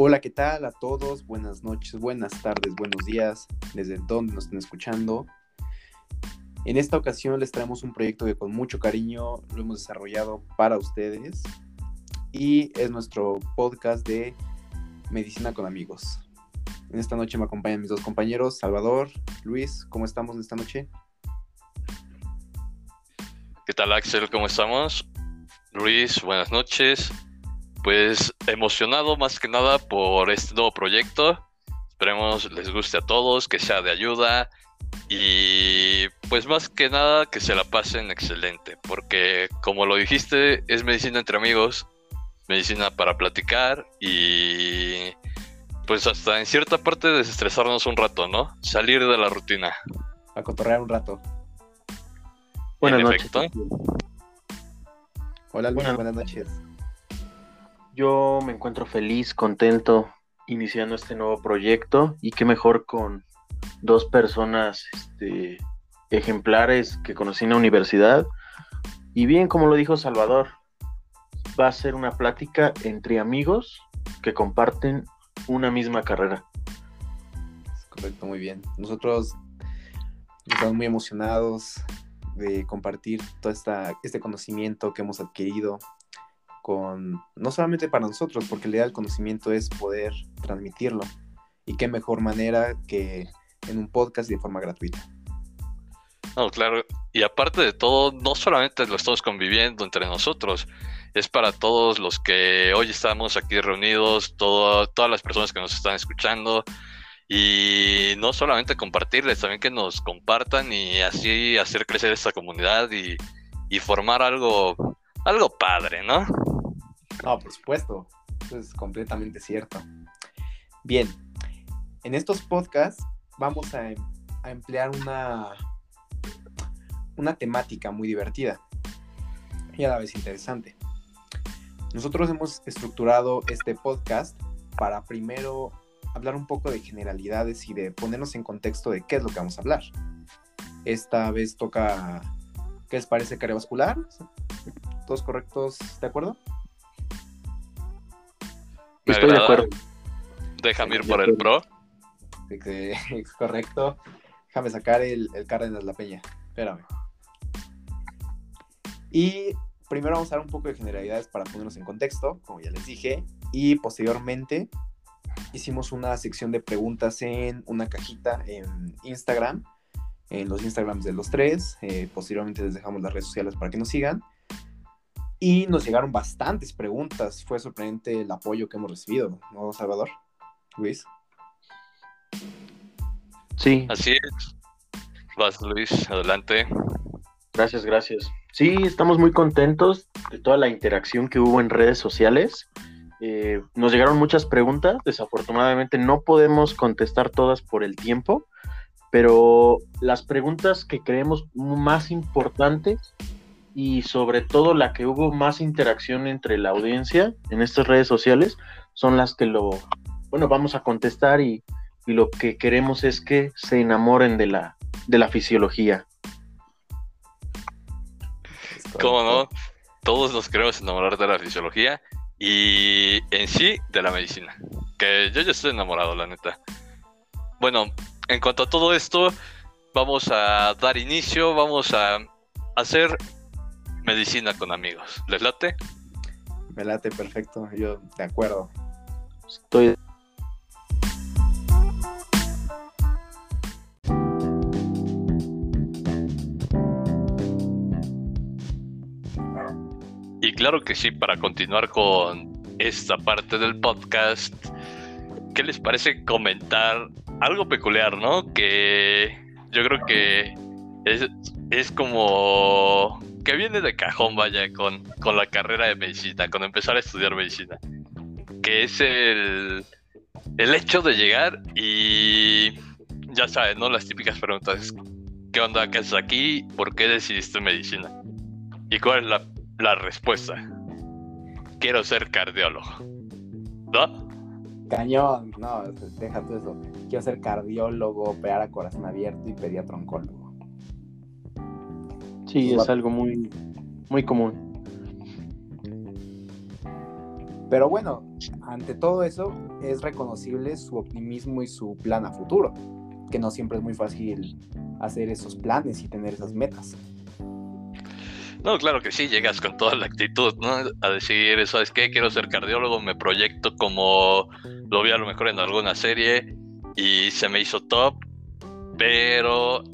Hola, ¿qué tal a todos? Buenas noches, buenas tardes, buenos días, desde donde nos estén escuchando. En esta ocasión les traemos un proyecto que con mucho cariño lo hemos desarrollado para ustedes y es nuestro podcast de Medicina con Amigos. En esta noche me acompañan mis dos compañeros, Salvador, Luis, ¿cómo estamos en esta noche? ¿Qué tal Axel? ¿Cómo estamos? Luis, buenas noches. Pues emocionado más que nada por este nuevo proyecto. Esperemos les guste a todos, que sea de ayuda y pues más que nada que se la pasen excelente, porque como lo dijiste, es medicina entre amigos, medicina para platicar y pues hasta en cierta parte desestresarnos un rato, ¿no? Salir de la rutina. A cotorrear un rato. Buenas noches. Hola Luis, buenas noches. Yo me encuentro feliz, contento, iniciando este nuevo proyecto y qué mejor con dos personas este, ejemplares que conocí en la universidad. Y bien, como lo dijo Salvador, va a ser una plática entre amigos que comparten una misma carrera. Correcto, muy bien. Nosotros estamos muy emocionados de compartir todo esta, este conocimiento que hemos adquirido no solamente para nosotros, porque la idea del conocimiento es poder transmitirlo. Y qué mejor manera que en un podcast de forma gratuita. No, claro. Y aparte de todo, no solamente lo estamos conviviendo entre nosotros, es para todos los que hoy estamos aquí reunidos, todo, todas las personas que nos están escuchando. Y no solamente compartirles, también que nos compartan y así hacer crecer esta comunidad y formar algo, algo padre, ¿no? No, por supuesto, eso es completamente cierto. Bien, en estos podcasts vamos a, emplear una, una temática muy divertida y a la vez interesante. Nosotros hemos estructurado este podcast para primero hablar un poco de generalidades y de ponernos en contexto de qué es lo que vamos a hablar. Esta vez toca, ¿qué les parece cardiovascular? ¿Todos correctos? ¿De acuerdo? Estoy de acuerdo. Déjame ir por el pro. Es correcto. Déjame sacar el, el Cárdenas La Peña. Espérame. Y primero vamos a dar un poco de generalidades para ponernos en contexto, como ya les dije. Y posteriormente hicimos una sección de preguntas en una cajita en Instagram, en los Instagrams de los tres. Eh, posteriormente les dejamos las redes sociales para que nos sigan. Y nos llegaron bastantes preguntas. Fue sorprendente el apoyo que hemos recibido, ¿no, Salvador? Luis. Sí. Así es. Vas, Luis, adelante. Gracias, gracias. Sí, estamos muy contentos de toda la interacción que hubo en redes sociales. Eh, nos llegaron muchas preguntas. Desafortunadamente no podemos contestar todas por el tiempo, pero las preguntas que creemos más importantes y sobre todo la que hubo más interacción entre la audiencia en estas redes sociales son las que lo, bueno, vamos a contestar y, lo que queremos es que se enamoren de la, de la fisiología. ¿Cómo no? Todos nos queremos enamorar de la fisiología y en sí de la medicina. Que yo ya estoy enamorado, la neta. Bueno, en cuanto a todo esto, vamos a dar inicio, vamos a hacer medicina con amigos. ¿Les late? Me late, perfecto. Yo de acuerdo. Estoy. Y claro que sí, para continuar con esta parte del podcast, ¿qué les parece comentar algo peculiar, no? Que yo creo que es, es como que viene de cajón, vaya, con, con la carrera de medicina, con empezar a estudiar medicina. Que es el, el hecho de llegar y ya sabes, ¿no? Las típicas preguntas. ¿Qué onda? ¿Qué haces aquí? ¿Por qué decidiste medicina? ¿Y cuál es la, la respuesta? Quiero ser cardiólogo. ¿No? Cañón, no, deja tú eso. Quiero ser cardiólogo, operar a corazón abierto y pediatra oncólogo. Sí, es algo muy, muy común. Pero bueno, ante todo eso es reconocible su optimismo y su plan a futuro, que no siempre es muy fácil hacer esos planes y tener esas metas. No, claro que sí, llegas con toda la actitud, ¿no? A decir, ¿sabes qué? Quiero ser cardiólogo, me proyecto como lo vi a lo mejor en alguna serie y se me hizo top, pero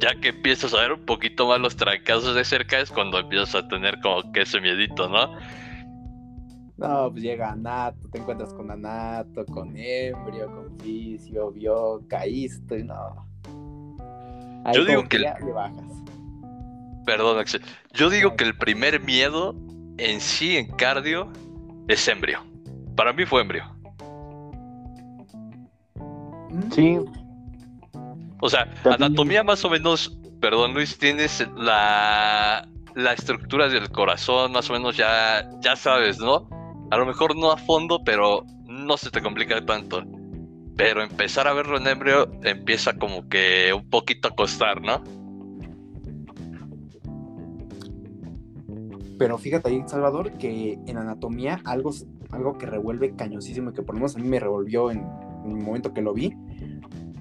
ya que empiezas a ver un poquito más los trancazos de cerca es cuando empiezas a tener como que ese miedito, ¿no? No, pues llega Anato, te encuentras con Anato, con Embrio, con Fisio, Bio, caíste, y no. Yo digo que, le bajas. Perdón, Axel. Yo digo que el primer miedo en sí, en cardio, es embrio. Para mí fue embrio. Sí. O sea, anatomía más o menos, perdón Luis, tienes la, la estructura del corazón, más o menos ya, ya sabes, ¿no? A lo mejor no a fondo, pero no se te complica tanto. Pero empezar a verlo en embrio empieza como que un poquito a costar, ¿no? Pero fíjate ahí, Salvador, que en anatomía algo, algo que revuelve cañosísimo y que por lo menos a mí me revolvió en, en el momento que lo vi,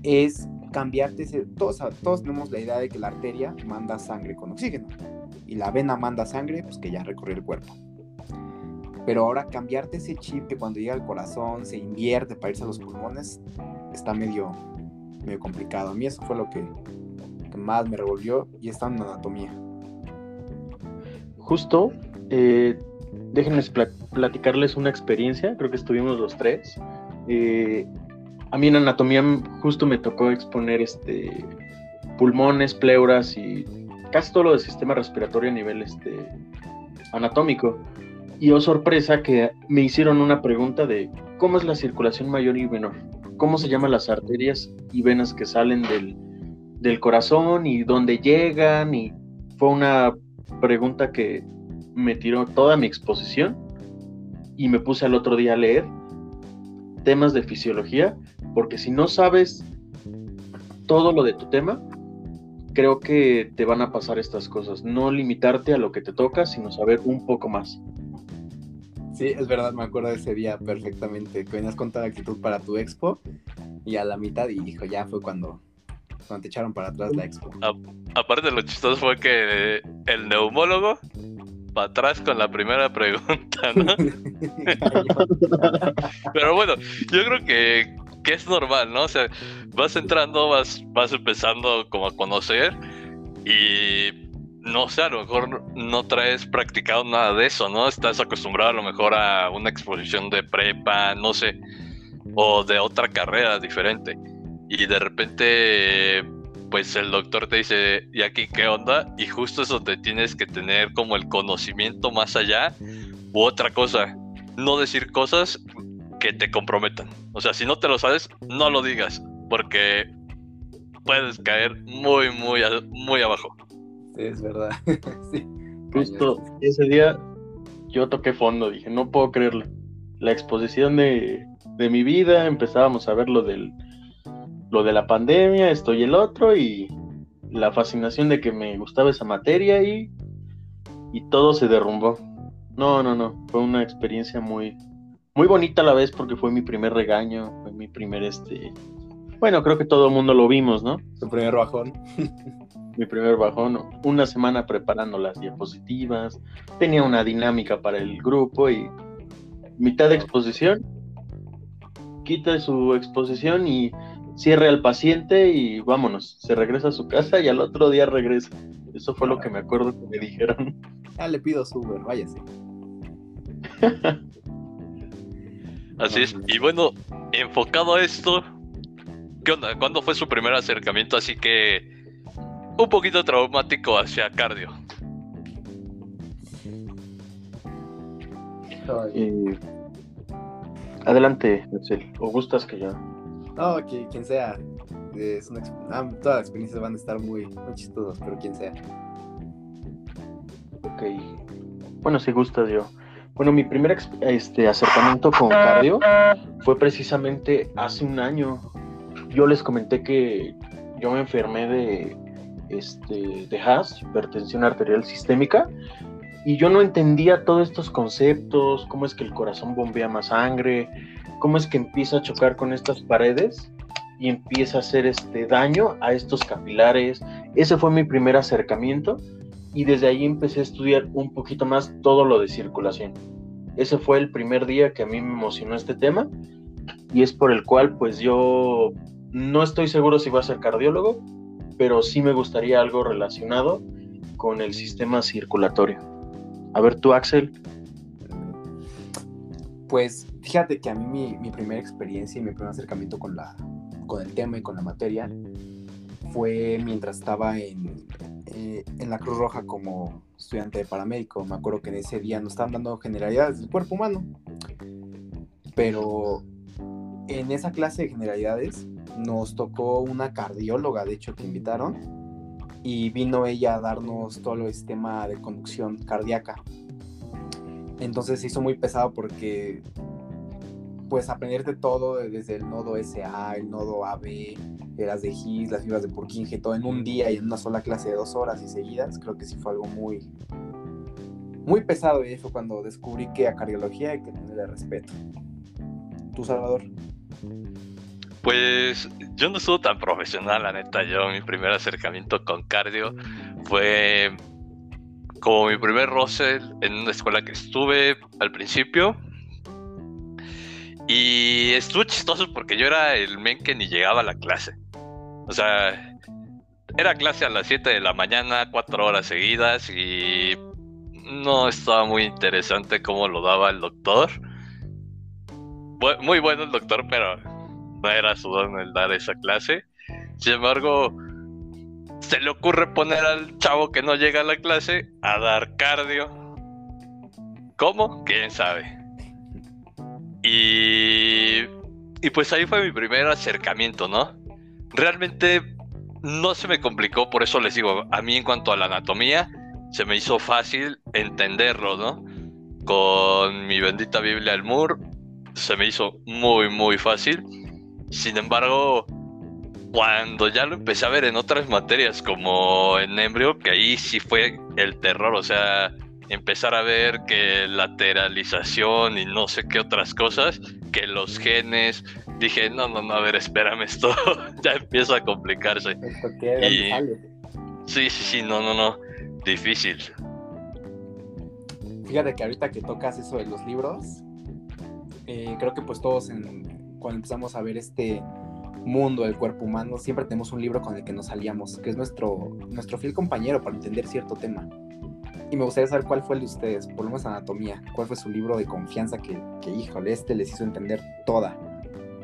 es cambiarte todos, todos tenemos la idea de que la arteria manda sangre con oxígeno y la vena manda sangre, pues que ya recorrió el cuerpo. Pero ahora cambiarte ese chip que cuando llega al corazón se invierte para irse a los pulmones está medio, medio complicado. A mí eso fue lo que, más me revolvió y está en anatomía. Justo, eh, déjenme platicarles una experiencia, creo que estuvimos los tres. Eh, a mí en anatomía justo me tocó exponer este pulmones, pleuras y casi todo lo del sistema respiratorio a nivel este, anatómico. Y oh sorpresa que me hicieron una pregunta de cómo es la circulación mayor y menor, cómo se llaman las arterias y venas que salen del, del corazón y dónde llegan. Y fue una pregunta que me tiró toda mi exposición y me puse al otro día a leer temas de fisiología, porque si no sabes todo lo de tu tema, creo que te van a pasar estas cosas. No limitarte a lo que te toca, sino saber un poco más. Sí, es verdad, me acuerdo de ese día perfectamente, que venías con toda la actitud para tu expo y a la mitad, y dijo, ya fue cuando, cuando te echaron para atrás la expo. aparte, lo chistoso fue que el neumólogo para atrás con la primera pregunta, ¿no? Pero bueno, yo creo que, que, es normal, ¿no? O sea, vas entrando, vas, vas empezando como a conocer y no sé, a lo mejor no traes practicado nada de eso, ¿no? Estás acostumbrado a lo mejor a una exposición de prepa, no sé, o de otra carrera diferente. Y de repente, pues el doctor te dice, ¿y aquí qué onda? Y justo es donde tienes que tener como el conocimiento más allá u otra cosa. No decir cosas que te comprometan. O sea, si no te lo sabes, no lo digas, porque puedes caer muy, muy, muy abajo es verdad. Justo ese día yo toqué fondo, dije, no puedo creerlo. La exposición de, mi vida, empezábamos a ver lo, del, lo de la pandemia, esto y el otro, y la fascinación de que me gustaba esa materia y, y todo se derrumbó. No, no, no, fue una experiencia muy, muy bonita a la vez porque fue mi primer regaño, fue mi primer, este, bueno, creo que todo el mundo lo vimos, ¿no? Su primer bajón. mi primer bajón, una semana preparando las diapositivas, tenía una dinámica para el grupo y mitad de exposición, quita su exposición y cierre al paciente y vámonos, se regresa a su casa y al otro día regresa. Eso fue lo que me acuerdo que me dijeron. Ya le pido su Uber, váyase. Así es. Y bueno, enfocado a esto, ¿qué onda? ¿Cuándo fue su primer acercamiento así que un poquito traumático hacia cardio. Eh, adelante, ¿O gustas que ya? No, que quien sea. Es una, ah, todas las experiencias van a estar muy, muy chistosas, pero quien sea. Ok. Bueno, si gustas yo. Bueno, mi primer este, acercamiento con cardio fue precisamente hace un año. Yo les comenté que yo me enfermé de este, de HAS, hipertensión arterial sistémica, y yo no entendía todos estos conceptos, cómo es que el corazón bombea más sangre, cómo es que empieza a chocar con estas paredes y empieza a hacer este daño a estos capilares. Ese fue mi primer acercamiento y desde ahí empecé a estudiar un poquito más todo lo de circulación. Ese fue el primer día que a mí me emocionó este tema y es por el cual pues yo no estoy seguro si voy a ser cardiólogo, pero sí me gustaría algo relacionado con el sistema circulatorio. A ver tú, Axel. Pues fíjate que a mí mi, primera experiencia y mi primer acercamiento con, la, con el tema y con la materia fue mientras estaba en, eh, en la Cruz Roja como estudiante de paramédico. Me acuerdo que en ese día nos estaban dando generalidades del cuerpo humano. Pero en esa clase de generalidades nos tocó una cardióloga, de hecho, que invitaron, y vino ella a darnos todo el sistema de conducción cardíaca. Entonces se hizo muy pesado porque, pues, aprenderte todo desde el nodo SA, el nodo AB, las de His, las fibras de Purkinje, todo en un día y en una sola clase de dos horas y seguidas, creo que sí fue algo muy, muy pesado y fue cuando descubrí que a cardiología hay que tenerle respeto. ¿Tú, Salvador? Pues yo no estuve tan profesional, la neta. Yo, mi primer acercamiento con cardio fue como mi primer roce en una escuela que estuve al principio. Y estuvo chistoso porque yo era el men que ni llegaba a la clase. O sea, era clase a las 7 de la mañana, cuatro horas seguidas y no estaba muy interesante cómo lo daba el doctor. Muy bueno el doctor, pero no era su don el dar esa clase. Sin embargo, se le ocurre poner al chavo que no llega a la clase a dar cardio. ¿Cómo? ¿Quién sabe? Y, y pues ahí fue mi primer acercamiento, ¿no? Realmente no se me complicó, por eso les digo, a mí en cuanto a la anatomía, se me hizo fácil entenderlo, ¿no? Con mi bendita Biblia al Mur, se me hizo muy, muy fácil. Sin embargo, cuando ya lo empecé a ver en otras materias como en embrio, que ahí sí fue el terror, o sea, empezar a ver que lateralización y no sé qué otras cosas, que los genes, dije, no, no, no, a ver, espérame, esto ya empieza a complicarse. ¿Esto qué? Sí, sí, sí, no, no, no, difícil. Fíjate que ahorita que tocas eso de los libros, eh, creo que pues todos en, cuando empezamos a ver este mundo del cuerpo humano, siempre tenemos un libro con el que nos salíamos, que es nuestro, nuestro fiel compañero para entender cierto tema. Y me gustaría saber cuál fue el de ustedes, por lo menos anatomía, cuál fue su libro de confianza que, que híjole, este les hizo entender toda,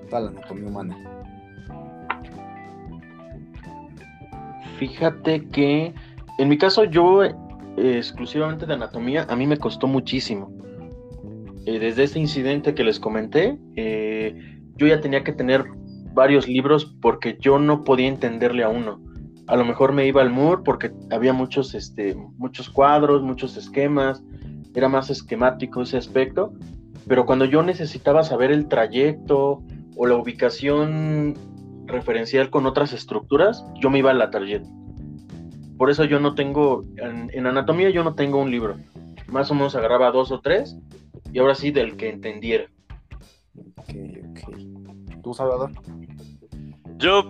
toda la anatomía humana. Fíjate que en mi caso yo eh, exclusivamente de anatomía, a mí me costó muchísimo. Eh, desde este incidente que les comenté, eh, yo ya tenía que tener varios libros porque yo no podía entenderle a uno. A lo mejor me iba al MUR porque había muchos, este, muchos cuadros, muchos esquemas, era más esquemático ese aspecto, pero cuando yo necesitaba saber el trayecto o la ubicación referencial con otras estructuras, yo me iba a la tarjeta. Por eso yo no tengo, en, en, anatomía yo no tengo un libro. Más o menos agarraba dos o tres y ahora sí del que entendiera. Ok, ok. ¿Tú, Salvador? Yo,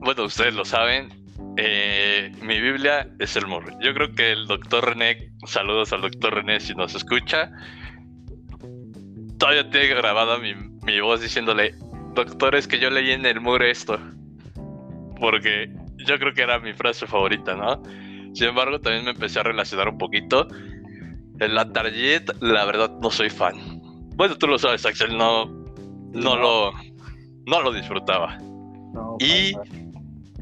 bueno, ustedes lo saben, eh, mi Biblia es el morro. Yo creo que el doctor René, saludos al doctor René si nos escucha, todavía tiene grabada mi, mi voz diciéndole, doctor, es que yo leí en el muro esto. Porque yo creo que era mi frase favorita, ¿no? Sin embargo, también me empecé a relacionar un poquito. En la Target, la verdad, no soy fan. Bueno, tú lo sabes, Axel, no, no, lo, no lo disfrutaba. y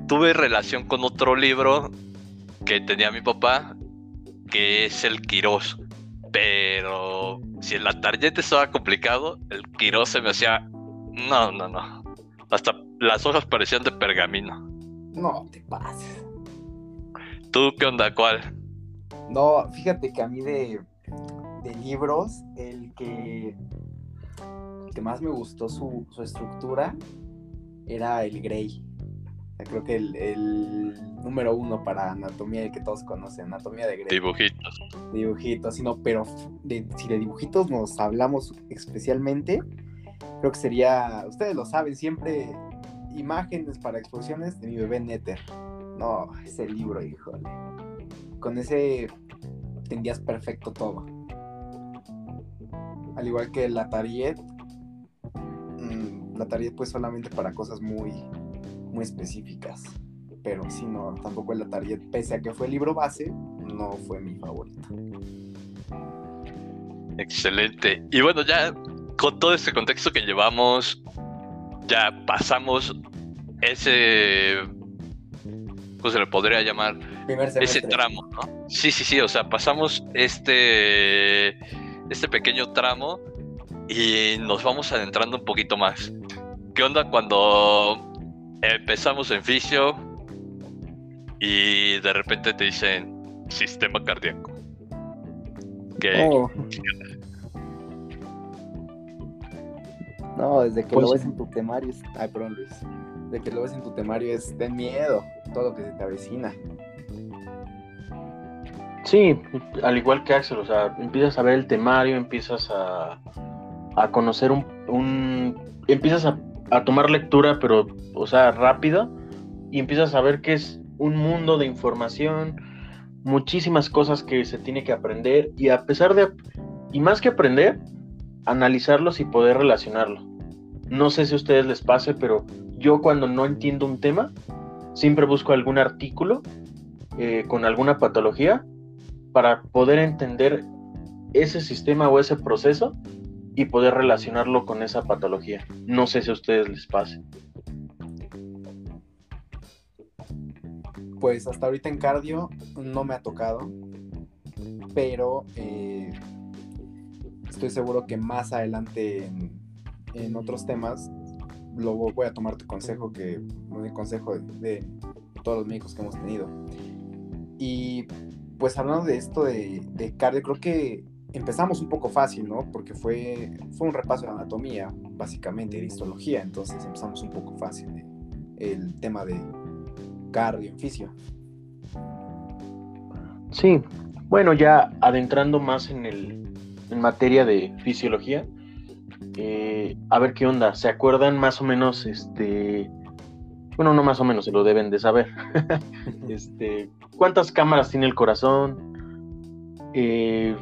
tuve relación con otro libro que tenía mi papá, que es el Quirós. Pero si en la tarjeta estaba complicado, el Quirós se me hacía. No, no, no. Hasta las hojas parecían de pergamino. No te pases. ¿Tú qué onda? ¿Cuál? No, fíjate que a mí de, de libros, el que que más me gustó su, estructura era el Grey. Creo que el, número uno para anatomía, el que todos conocen, anatomía de Grey. Dibujitos. Dibujitos, sino, pero de, si de dibujitos nos hablamos especialmente, creo que sería, ustedes lo saben, siempre imágenes para exposiciones de mi bebé Nether. No, ese libro, híjole. Con ese entendías perfecto todo. Al igual que la Tariet, la Tariet pues solamente para cosas muy, muy específicas. Pero si no, tampoco el Atariet, pese a que fue el libro base, no fue mi favorito. Excelente. Y bueno, ya con todo este contexto que llevamos, ya pasamos ese, ¿cómo se le podría llamar? Ese tramo, ¿no? Sí, sí, sí, o sea, pasamos este, este pequeño tramo y nos vamos adentrando un poquito más. ¿Qué onda cuando empezamos en fisio y de repente te dicen sistema cardíaco? ¿Qué? Oh. No, desde que lo pues ves en tu temario Ay, perdón, Luis. Desde que lo ves en tu temario es de miedo todo lo que se te avecina. Sí, al igual que Axel, o sea, empiezas a ver el temario, empiezas a, a conocer un, un empiezas a a tomar lectura, pero, o sea, rápida, y empiezas a ver que es un mundo de información, muchísimas cosas que se tiene que aprender, y a pesar de, y más que aprender, analizarlos y poder relacionarlo. No sé si a ustedes les pase, pero yo cuando no entiendo un tema, siempre busco algún artículo eh, con alguna patología para poder entender ese sistema o ese proceso y poder relacionarlo con esa patología. No sé si a ustedes les pase. Pues hasta ahorita en cardio no me ha tocado, pero eh, estoy seguro que más adelante en, otros temas lo voy a tomar tu consejo, que un consejo de, todos los médicos que hemos tenido. Y pues hablando de esto de, de cardio, creo que empezamos un poco fácil, ¿no? Porque fue, fue un repaso de anatomía, básicamente, de histología, entonces empezamos un poco fácil el tema de cardio en fisio. Sí, bueno, ya adentrando más en, el, en materia de fisiología, eh, a ver qué onda, ¿se acuerdan más o menos, este, bueno, no más o menos, se lo deben de saber, este, cuántas cámaras tiene el corazón? Eh,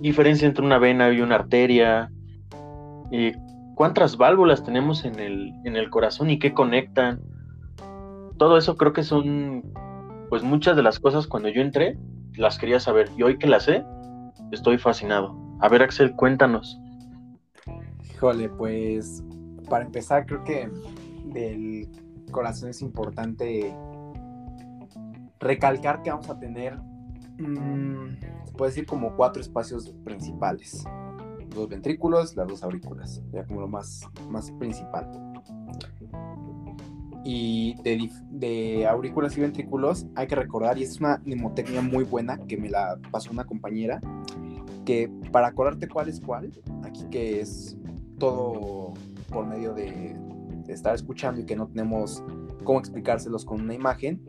diferencia entre una vena y una arteria, cuántas válvulas tenemos en el, en el corazón y qué conectan. Todo eso creo que son, pues muchas de las cosas cuando yo entré, las quería saber. Y hoy que las sé, estoy fascinado. A ver, Axel, cuéntanos. Híjole, pues para empezar, creo que del corazón es importante recalcar que vamos a tener Mm, se puede decir como cuatro espacios principales. Dos ventrículos, las dos aurículas, ya como lo más, más principal. Y de, aurículas y ventrículos hay que recordar, y es una mnemotecnia muy buena que me la pasó una compañera, que para acordarte cuál es cuál, aquí que es todo por medio de, de estar escuchando y que no tenemos cómo explicárselos con una imagen,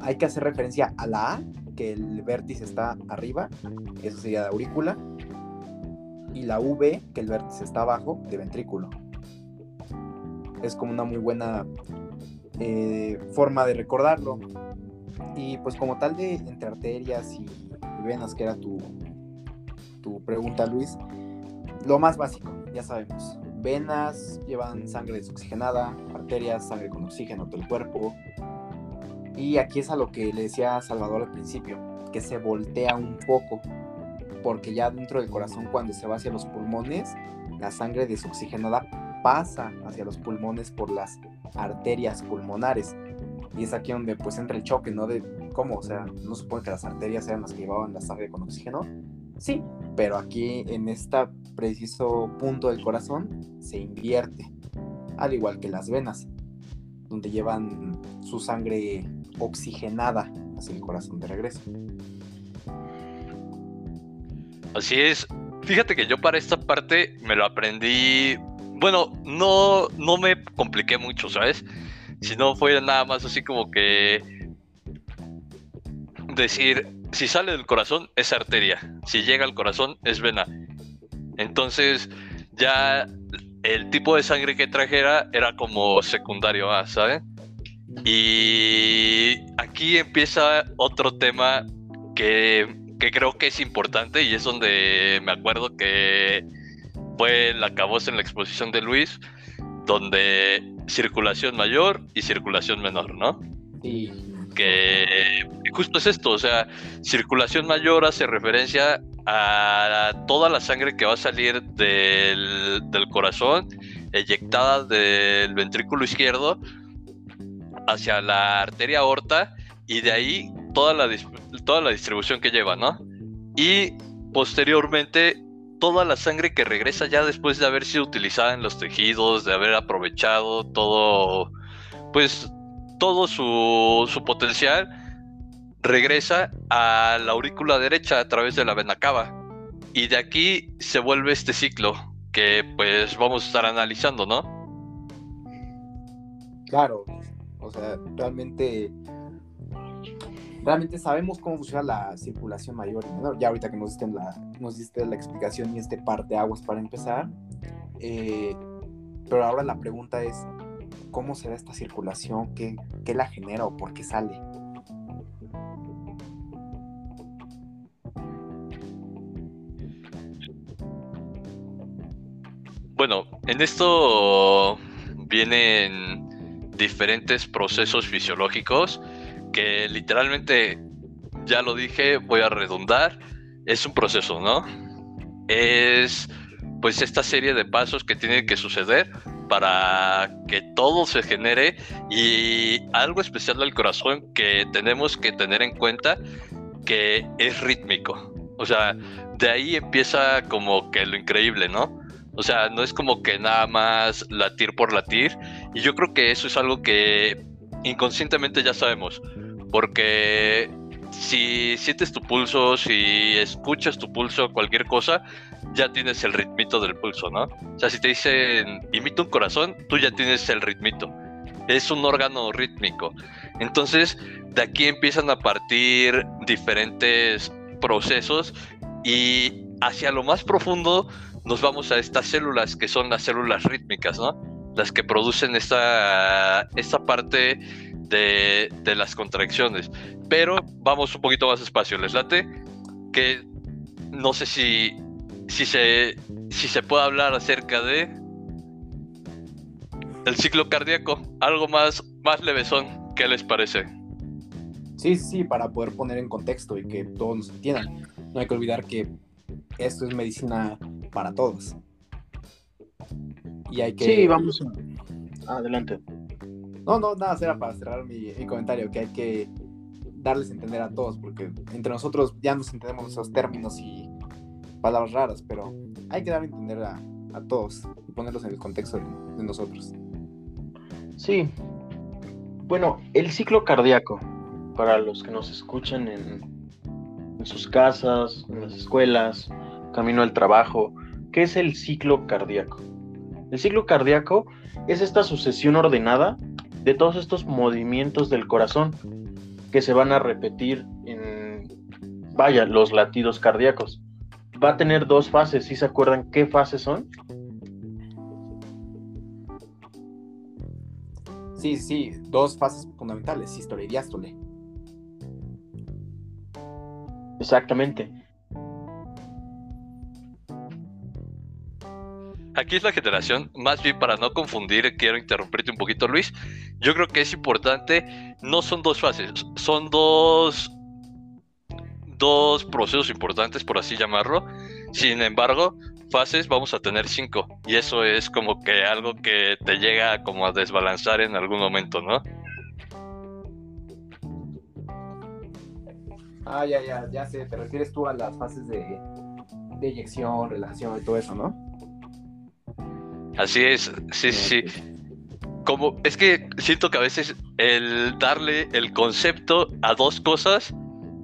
hay que hacer referencia a la A que el vértice está arriba, eso sería de aurícula, y la V, que el vértice está abajo, de ventrículo. Es como una muy buena eh, forma de recordarlo. Y pues como tal de entre arterias y venas, que era tu, tu pregunta, Luis, lo más básico, ya sabemos. Venas llevan sangre desoxigenada, arterias, sangre con oxígeno todo el cuerpo, y aquí es a lo que le decía Salvador al principio, que se voltea un poco, porque ya dentro del corazón cuando se va hacia los pulmones, la sangre desoxigenada pasa hacia los pulmones por las arterias pulmonares. Y es aquí donde pues entra el choque, ¿no? De cómo, o sea, no supone que las arterias eran las que llevaban la sangre con oxígeno. Sí, pero aquí en este preciso punto del corazón se invierte, al igual que las venas, donde llevan su sangre oxigenada hacia el corazón de regreso. Así es. Fíjate que yo para esta parte me lo aprendí. Bueno, no, no me compliqué mucho, ¿sabes? Sino fue nada más así como que decir, si sale del corazón es arteria, si llega al corazón es vena. Entonces, ya el tipo de sangre que trajera era como secundario ¿sabes? Y aquí empieza otro tema que, que, creo que es importante y es donde me acuerdo que fue la acabose en la exposición de Luis, donde circulación mayor y circulación menor, ¿no? Sí. Que justo es esto, o sea, circulación mayor hace referencia a toda la sangre que va a salir del, del corazón, eyectada del ventrículo izquierdo hacia la arteria aorta y de ahí toda la, toda la distribución que lleva, ¿no? Y posteriormente toda la sangre que regresa ya después de haber sido utilizada en los tejidos, de haber aprovechado todo, pues todo su, su potencial, regresa a la aurícula derecha a través de la vena cava. Y de aquí se vuelve este ciclo que pues vamos a estar analizando, ¿no? Claro, o sea, realmente realmente sabemos cómo funciona la circulación mayor y menor. Ya ahorita que nos diste la, nos diste la explicación y este par de aguas para empezar. Eh, pero ahora la pregunta es, ¿cómo se da esta circulación? ¿Qué, ¿Qué, la genera o por qué sale? Bueno, en esto vienen diferentes procesos fisiológicos que literalmente, ya lo dije, voy a redundar, es un proceso, ¿no? Es pues esta serie de pasos que tienen que suceder para que todo se genere y algo especial del corazón que tenemos que tener en cuenta que es rítmico. O sea, de ahí empieza como que lo increíble, ¿no? O sea, no es como que nada más latir por latir. Y yo creo que eso es algo que inconscientemente ya sabemos. Porque si sientes tu pulso, si escuchas tu pulso, cualquier cosa, ya tienes el ritmito del pulso, ¿no? O sea, si te dicen imita un corazón, tú ya tienes el ritmito. Es un órgano rítmico. Entonces, de aquí empiezan a partir diferentes procesos y hacia lo más profundo nos vamos a estas células que son las células rítmicas, ¿no? Las que producen esta, esta parte de, de las contracciones. Pero vamos un poquito más despacio, ¿les late? Que no sé si, si, se, si se puede hablar acerca de el ciclo cardíaco, algo más, más levesón, ¿qué les parece? Sí, sí, para poder poner en contexto y que todos nos entiendan. No hay que olvidar que esto es medicina para todos. Y hay que... Sí, vamos. Adelante. No, no, nada, era para cerrar mi, comentario, que hay que darles a entender a todos, porque entre nosotros ya nos entendemos esos términos y palabras raras, pero hay que dar a entender a, todos y ponerlos en el contexto de, nosotros. Sí. Bueno, el ciclo cardíaco, para los que nos escuchan en, en sus casas, en las escuelas, camino al trabajo, ¿qué es el ciclo cardíaco? El ciclo cardíaco es esta sucesión ordenada de todos estos movimientos del corazón que se van a repetir en, vaya, los latidos cardíacos. Va a tener dos fases, ¿sí se acuerdan qué fases son? Sí, sí, dos fases fundamentales, sístole y diástole. Exactamente. Aquí es la generación, más bien para no confundir, quiero interrumpirte un poquito, Luis. Yo creo que es importante, no son dos fases, son dos, dos procesos importantes, por así llamarlo. Sin embargo, fases vamos a tener cinco. Y eso es como que algo que te llega como a desbalanzar en algún momento, ¿no? Ah, ya, ya, ya sé, te refieres tú a las fases de, de eyección, relajación y todo eso, ¿no? Así es, sí, sí. Como, es que siento que a veces el darle el concepto a dos cosas,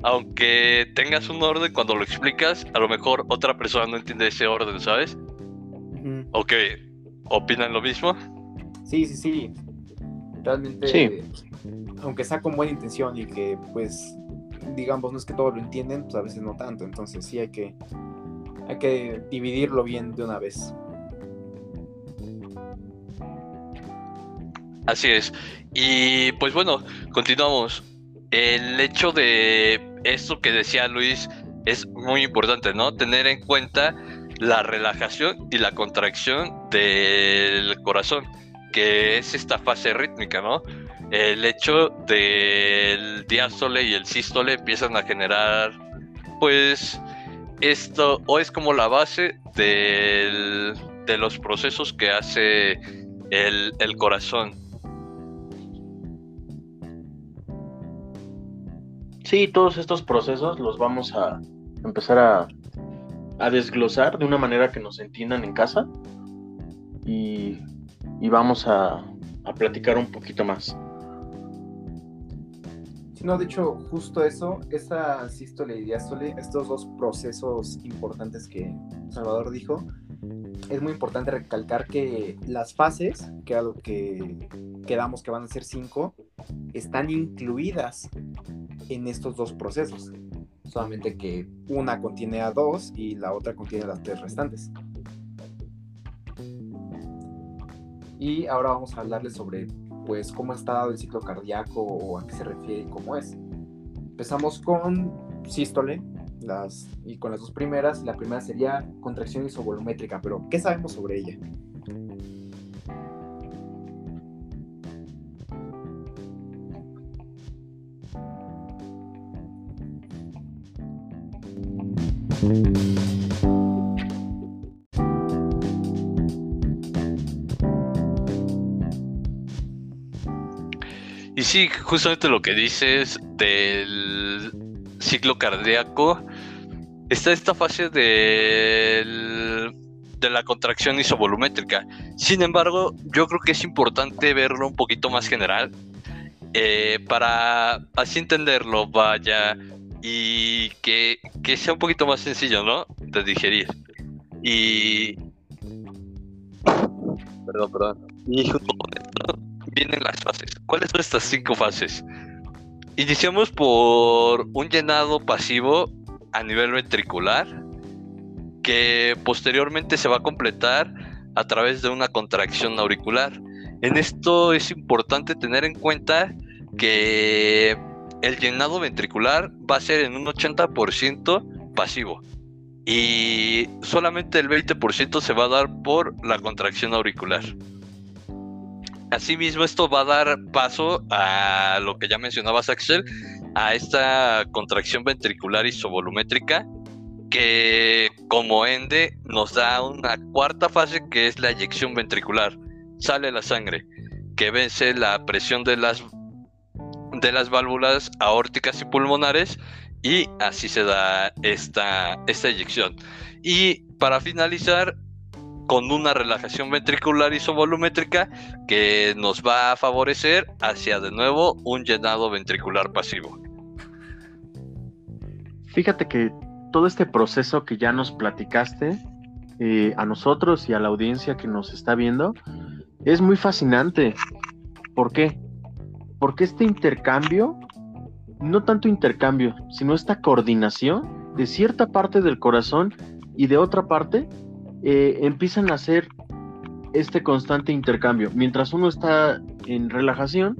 aunque tengas un orden cuando lo explicas, a lo mejor otra persona no entiende ese orden, ¿sabes? ¿O qué? ¿Opinan lo mismo? Sí, sí, sí. Realmente, aunque sea con buena intención y que pues digamos, no es que todos lo entienden, pues a veces no tanto. Entonces sí hay que, hay que dividirlo bien de una vez. Así es. Y pues bueno, continuamos. El hecho de esto que decía Luis es muy importante, ¿no? Tener en cuenta la relajación y la contracción del corazón, que es esta fase rítmica, ¿no? El hecho del diástole y el sístole empiezan a generar, pues, esto, o es como la base de los procesos que hace el, el corazón. Sí, todos estos procesos los vamos a empezar a, desglosar de una manera que nos entiendan en casa y, vamos a, platicar un poquito más. No, de hecho, justo eso, esa sístole y diástole, estos dos procesos importantes que Salvador dijo, es muy importante recalcar que las fases, que que quedamos que van a ser cinco, están incluidas en estos dos procesos. Solamente que una contiene a dos y la otra contiene las tres restantes. Y ahora vamos a hablarles sobre pues cómo está dado el ciclo cardíaco o a qué se refiere y cómo es. Empezamos con sístole, las, y con las dos primeras. La primera sería contracción isovolumétrica, pero ¿qué sabemos sobre ella? Y sí, justamente lo que dices del ciclo cardíaco, está esta fase de la contracción isovolumétrica. Sin embargo, yo creo que es importante verlo un poquito más general eh, para así entenderlo, vaya, y que, sea un poquito más sencillo, ¿no? De digerir. Y... Perdón, perdón. Y vienen las fases. ¿Cuáles son estas cinco fases? Iniciamos por un llenado pasivo a nivel ventricular que posteriormente se va a completar a través de una contracción auricular. En esto es importante tener en cuenta que el llenado ventricular va a ser en un 80% pasivo y solamente el 20% se va a dar por la contracción auricular. Asimismo, esto va a dar paso a lo que ya mencionabas, Axel, a esta contracción ventricular isovolumétrica que como ende nos da una cuarta fase que es la eyección ventricular. Sale la sangre, que vence la presión de las de las válvulas aórticas y pulmonares y así se da esta, esta eyección. Y para finalizar, con una relajación ventricular isovolumétrica que nos va a favorecer hacia de nuevo un llenado ventricular pasivo. Fíjate que todo este proceso que ya nos platicaste eh, a nosotros y a la audiencia que nos está viendo es muy fascinante. ¿Por qué? Porque este intercambio, no tanto intercambio, sino esta coordinación de cierta parte del corazón y de otra parte, eh, empiezan a hacer este constante intercambio. Mientras uno está en relajación,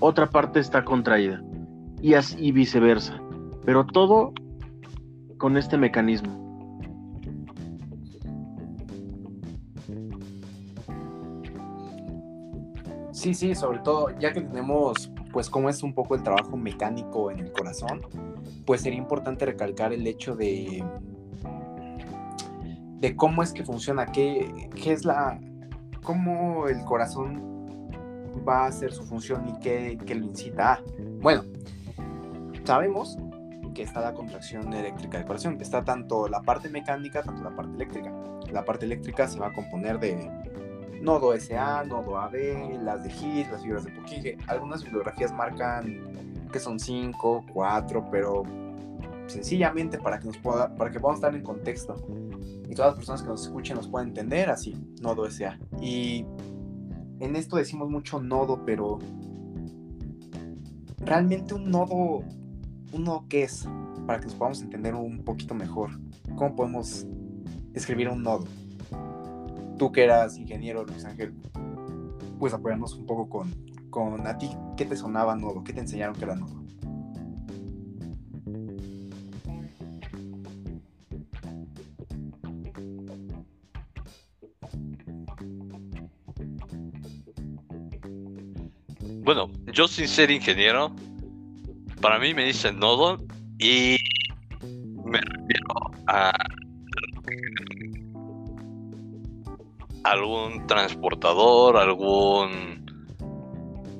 otra parte está contraída. Y, así, viceversa. Pero todo con este mecanismo. Sí, sí, sobre todo, ya que tenemos, pues, cómo es un poco el trabajo mecánico en el corazón, pues sería importante recalcar el hecho de, de cómo es que funciona, qué, qué es la, cómo el corazón va a hacer su función y qué, qué lo incita Bueno, sabemos que está la contracción eléctrica del corazón. Está tanto la parte mecánica, tanto la parte eléctrica. La parte eléctrica se va a componer de nodo SA, nodo AB, las de His, las fibras de Purkinje. Algunas bibliografías marcan que son 5, 4, pero sencillamente para que, nos pueda, para que podamos estar en contexto y todas las personas que nos escuchen nos puedan entender así, nodo SA. Y en esto decimos mucho nodo, pero realmente un nodo ¿un nodo qué es? Para que nos podamos entender un poquito mejor. ¿Cómo podemos escribir un nodo? Tú que eras ingeniero, Luis Ángel, puedes apoyarnos un poco con, con a ti, ¿qué te sonaba nodo? ¿Qué te enseñaron que era nodo? Bueno, yo sin ser ingeniero, para mí me dicen nodo y me refiero a algún transportador, algún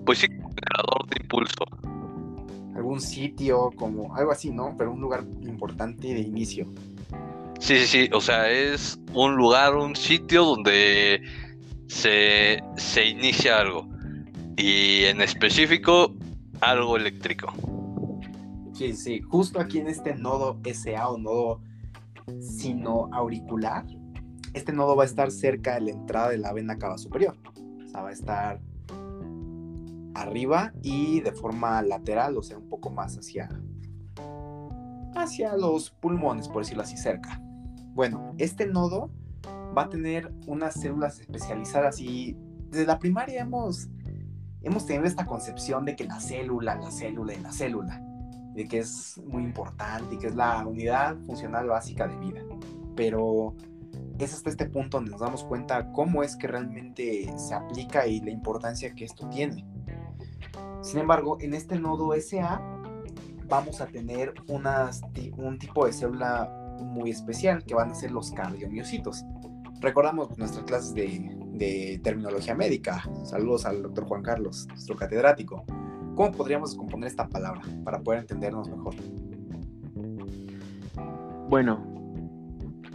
pues sí, generador de impulso. Algún sitio, como algo así, ¿no? Pero un lugar importante de inicio. Sí, sí, sí. O sea, es un lugar, un sitio donde se, se inicia algo. Y en específico, algo eléctrico. Sí, sí. Justo aquí en este nodo SA o nodo sino auricular, este nodo va a estar cerca de la entrada de la vena cava superior. O sea, va a estar arriba y de forma lateral, o sea, un poco más hacia, hacia los pulmones, por decirlo así, cerca. Bueno, este nodo va a tener unas células especializadas y desde la primaria hemos, hemos tenido esta concepción de que la célula, la célula y la célula, de que es muy importante y que es la unidad funcional básica de vida. Pero es hasta este punto donde nos damos cuenta cómo es que realmente se aplica y la importancia que esto tiene. Sin embargo, en este nodo SA vamos a tener unas, un tipo de célula muy especial que van a ser los cardiomiocitos. Recordamos nuestras clases de, de terminología médica. Saludos al doctor Juan Carlos, nuestro catedrático. ¿Cómo podríamos componer esta palabra para poder entendernos mejor? Bueno,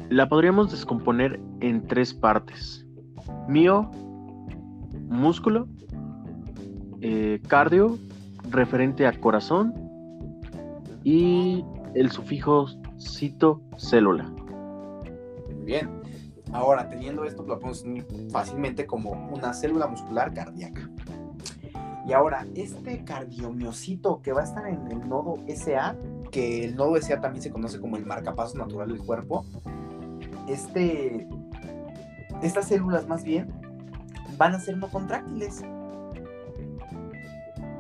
la podríamos descomponer en tres partes. Mío, músculo, eh, cardio, referente a corazón, y el sufijo cito célula. Bien. Ahora, teniendo esto, lo podemos fácilmente como una célula muscular cardíaca. Y ahora, este cardiomiocito que va a estar en el nodo SA, que el nodo SA también se conoce como el marcapasos natural del cuerpo, este, estas células más bien van a ser no contráctiles.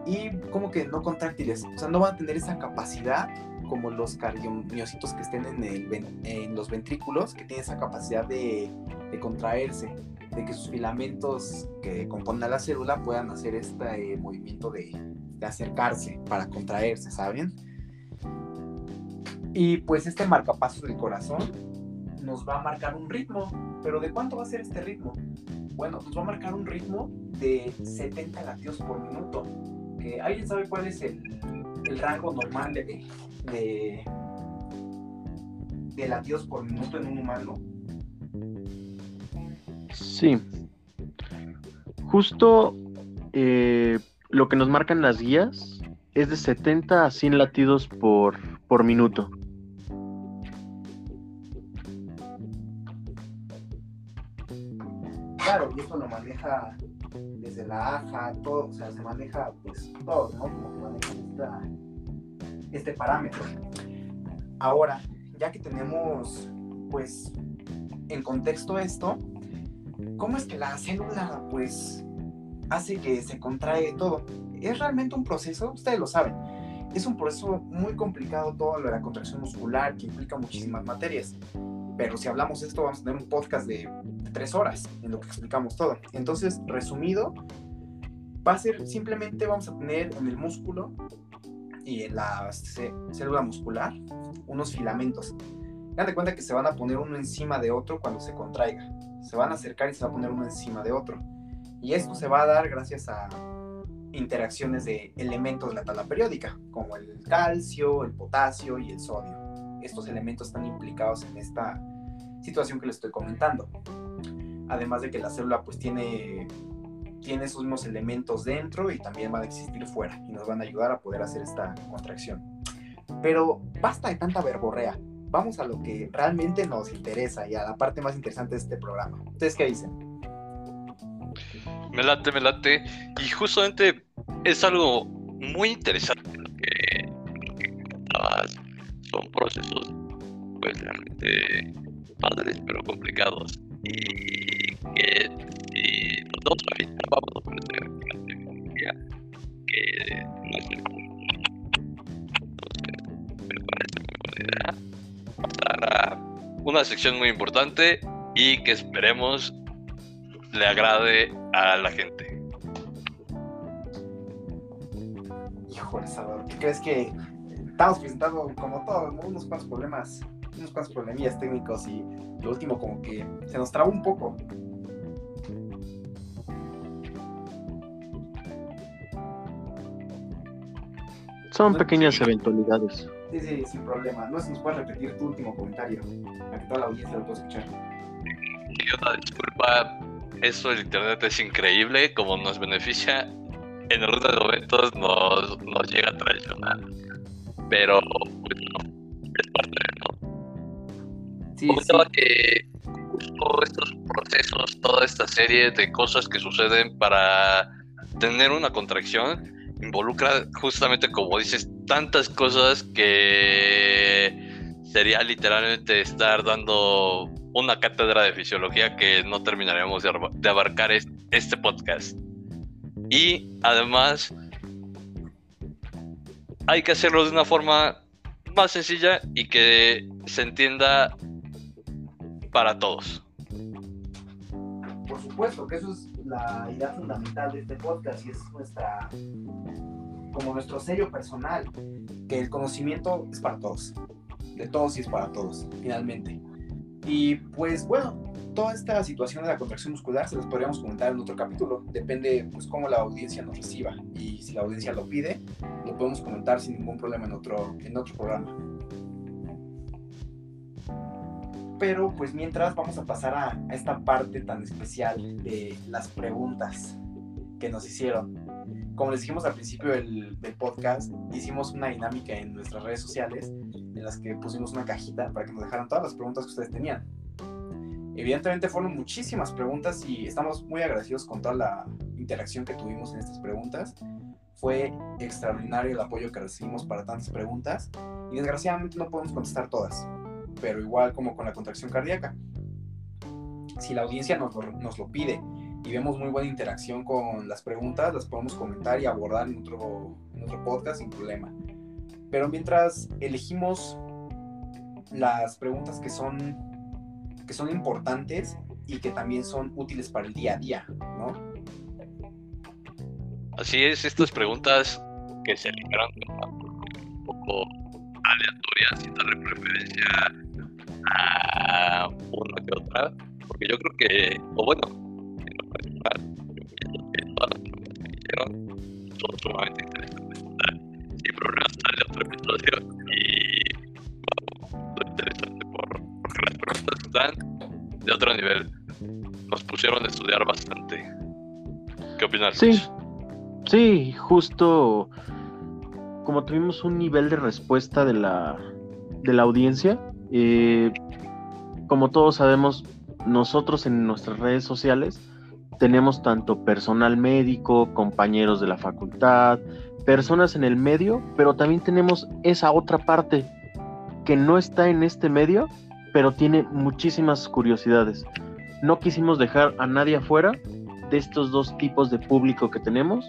Y como que no contráctiles, o sea, no van a tener esa capacidad como los cardiomiocitos que estén en, el, en los ventrículos, que tienen esa capacidad de, de, contraerse, de que sus filamentos que componen a la célula puedan hacer este eh, movimiento de, de, acercarse para contraerse, ¿saben? Y pues este marcapasos del corazón nos va a marcar un ritmo, pero ¿de cuánto va a ser este ritmo? Bueno, nos va a marcar un ritmo de 70 latidos por minuto. ¿Alguien sabe cuál es el, el rango normal de, de, de latidos por minuto en un humano. Sí. Justo eh, lo que nos marcan las guías es de 70 a 100 latidos por, por minuto. Claro, y esto lo maneja desde la AJA, todo, o sea, se maneja pues todo, ¿no? Como que maneja esta, este parámetro. Ahora, ya que tenemos, pues, en contexto esto, ¿cómo es que la célula, pues, hace que se contrae todo? Es realmente un proceso, ustedes lo saben, es un proceso muy complicado todo lo de la contracción muscular que implica muchísimas materias. Pero si hablamos de esto, vamos a tener un podcast de tres horas en lo que explicamos todo. Entonces, resumido, va a ser simplemente vamos a tener en el músculo y en la célula muscular unos filamentos. Dan de cuenta que se van a poner uno encima de otro cuando se contraiga. Se van a acercar y se va a poner uno encima de otro. Y esto se va a dar gracias a interacciones de elementos de la tabla periódica, como el calcio, el potasio y el sodio. Estos elementos están implicados en esta situación que les estoy comentando. Además de que la célula pues tiene tiene esos mismos elementos dentro y también van a existir fuera y nos van a ayudar a poder hacer esta contracción. Pero basta de tanta verborrea. Vamos a lo que realmente nos interesa y a la parte más interesante de este programa. ¿Ustedes qué dicen? Me late, me late. Y justamente es algo muy interesante lo que, son procesos pues realmente padres pero complicados. Y que si nosotros vamos a ofrecer la tecnología que no es entonces me parece muy buena pasar una sección muy importante y que esperemos le agrade a la gente. Híjole, Salvador, ¿qué crees que estamos presentando como todo, unos cuantos problemas, unos cuantos problemillas técnicos y lo último como que se nos trabó un poco. Son pequeñas eventualidades. Sí, sí, sin problema. No sé si nos puedes repetir tu último comentario, para que toda la audiencia lo pueda escuchar. Y una disculpa, eso del internet es increíble, como nos beneficia, en algunos momentos nos, nos llega a traicionar. Pero, pues no, es parte Sí, Comentaba que justo estos procesos, toda esta serie de cosas que suceden para tener una contracción, involucra justamente, como dices, tantas cosas que sería literalmente estar dando una cátedra de fisiología que no terminaremos de, abarcar es- este podcast. Y además, hay que hacerlo de una forma más sencilla y que se entienda para todos. Por supuesto que eso es la idea fundamental de este podcast y es nuestra como nuestro sello personal, que el conocimiento es para todos, de todos y es para todos, finalmente. Y pues bueno, toda esta situación de la contracción muscular se las podríamos comentar en otro capítulo, depende pues cómo la audiencia nos reciba y si la audiencia lo pide, lo podemos comentar sin ningún problema en otro, en otro programa. Pero pues mientras vamos a pasar a, a esta parte tan especial de las preguntas que nos hicieron. Como les dijimos al principio del, del podcast, hicimos una dinámica en nuestras redes sociales en las que pusimos una cajita para que nos dejaran todas las preguntas que ustedes tenían. Evidentemente fueron muchísimas preguntas y estamos muy agradecidos con toda la interacción que tuvimos en estas preguntas. Fue extraordinario el apoyo que recibimos para tantas preguntas y desgraciadamente no podemos contestar todas pero igual como con la contracción cardíaca. Si la audiencia nos lo, nos lo pide y vemos muy buena interacción con las preguntas, las podemos comentar y abordar en otro, en otro podcast sin problema. Pero mientras elegimos las preguntas que son, que son importantes y que también son útiles para el día a día, ¿no? Así es, estas preguntas que se eligieron un poco aleatorias y darle preferencia a una que otra, porque yo creo que, o bueno, en lo personal, yo pienso que todas las preguntas que hicieron son sumamente interesantes. Sin problemas sale otro episodio y vamos, lo interesante por, porque las preguntas están de otro nivel. Nos pusieron a estudiar bastante. ¿Qué opinas? Sí. Sí, justo como tuvimos un nivel de respuesta de la, de la audiencia, como todos sabemos, nosotros en nuestras redes sociales tenemos tanto personal médico, compañeros de la facultad, personas en el medio, pero también tenemos esa otra parte que no está en este medio, pero tiene muchísimas curiosidades. No quisimos dejar a nadie afuera de estos dos tipos de público que tenemos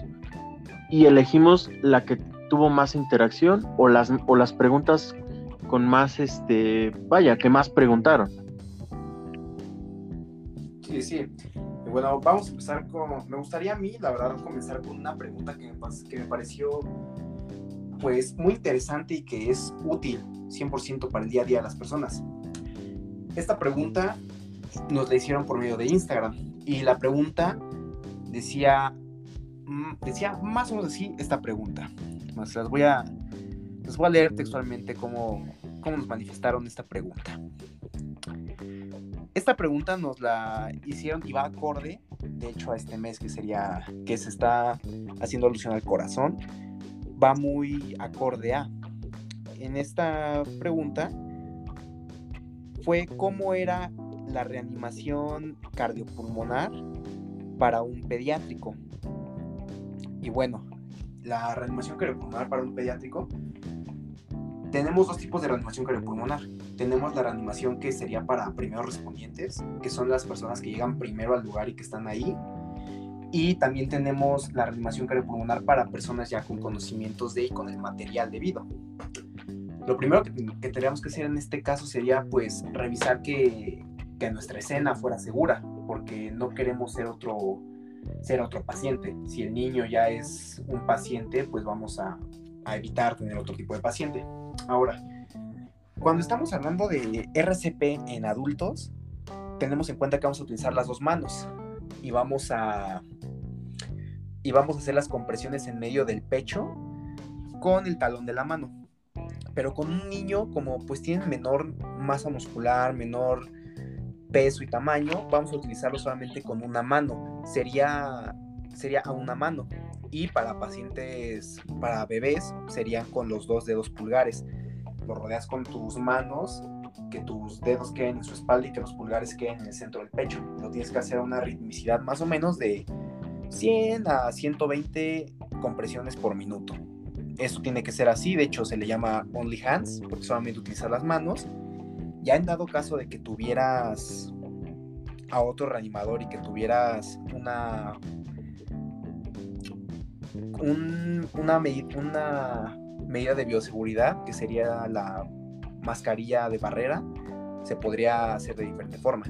y elegimos la que tuvo más interacción o las, o las preguntas con más, este, vaya, que más preguntaron. Sí, sí. Bueno, vamos a empezar con... Me gustaría a mí, la verdad, comenzar con una pregunta que me, que me pareció pues muy interesante y que es útil 100% para el día a día de las personas. Esta pregunta nos la hicieron por medio de Instagram y la pregunta decía mm, decía más o menos así esta pregunta. Más las voy a les voy a leer textualmente cómo, cómo nos manifestaron esta pregunta. Esta pregunta nos la hicieron y va acorde, de hecho, a este mes que sería, que se está haciendo alusión al corazón, va muy acorde a. En esta pregunta fue cómo era la reanimación cardiopulmonar para un pediátrico. Y bueno, la reanimación cardiopulmonar para un pediátrico tenemos dos tipos de reanimación cardiopulmonar. Tenemos la reanimación que sería para primeros respondientes, que son las personas que llegan primero al lugar y que están ahí. Y también tenemos la reanimación cardiopulmonar para personas ya con conocimientos de y con el material debido. Lo primero que, que tendríamos que hacer en este caso sería pues revisar que, que nuestra escena fuera segura, porque no queremos ser otro, ser otro paciente. Si el niño ya es un paciente, pues vamos a, a evitar tener otro tipo de paciente. Ahora, cuando estamos hablando de RCP en adultos, tenemos en cuenta que vamos a utilizar las dos manos y vamos a y vamos a hacer las compresiones en medio del pecho con el talón de la mano. Pero con un niño, como pues tiene menor masa muscular, menor peso y tamaño, vamos a utilizarlo solamente con una mano. Sería, sería a una mano. Y para pacientes, para bebés, serían con los dos dedos pulgares. Lo rodeas con tus manos, que tus dedos queden en su espalda y que los pulgares queden en el centro del pecho. Lo tienes que hacer a una ritmicidad más o menos de 100 a 120 compresiones por minuto. Esto tiene que ser así, de hecho se le llama only hands, porque solamente utiliza las manos. Ya en dado caso de que tuvieras a otro reanimador y que tuvieras una una, una medida de bioseguridad, que sería la mascarilla de barrera, se podría hacer de diferente forma.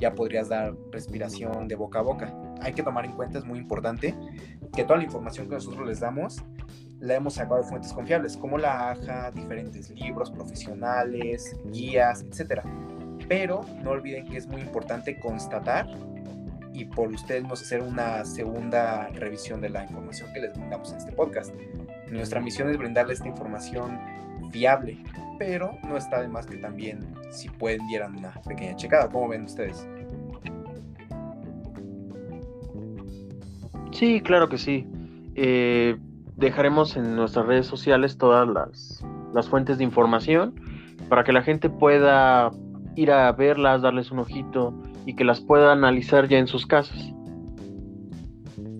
Ya podrías dar respiración de boca a boca. Hay que tomar en cuenta, es muy importante, que toda la información que nosotros les damos la hemos sacado de fuentes confiables, como la AJA, diferentes libros profesionales, guías, etc. Pero no olviden que es muy importante constatar y por ustedes a hacer una segunda revisión de la información que les brindamos en este podcast. Nuestra misión es brindarles esta información fiable, pero no está de más que también si pueden dieran una pequeña checada. ¿Cómo ven ustedes? Sí, claro que sí. Eh, dejaremos en nuestras redes sociales todas las, las fuentes de información para que la gente pueda ir a verlas, darles un ojito y que las pueda analizar ya en sus casas.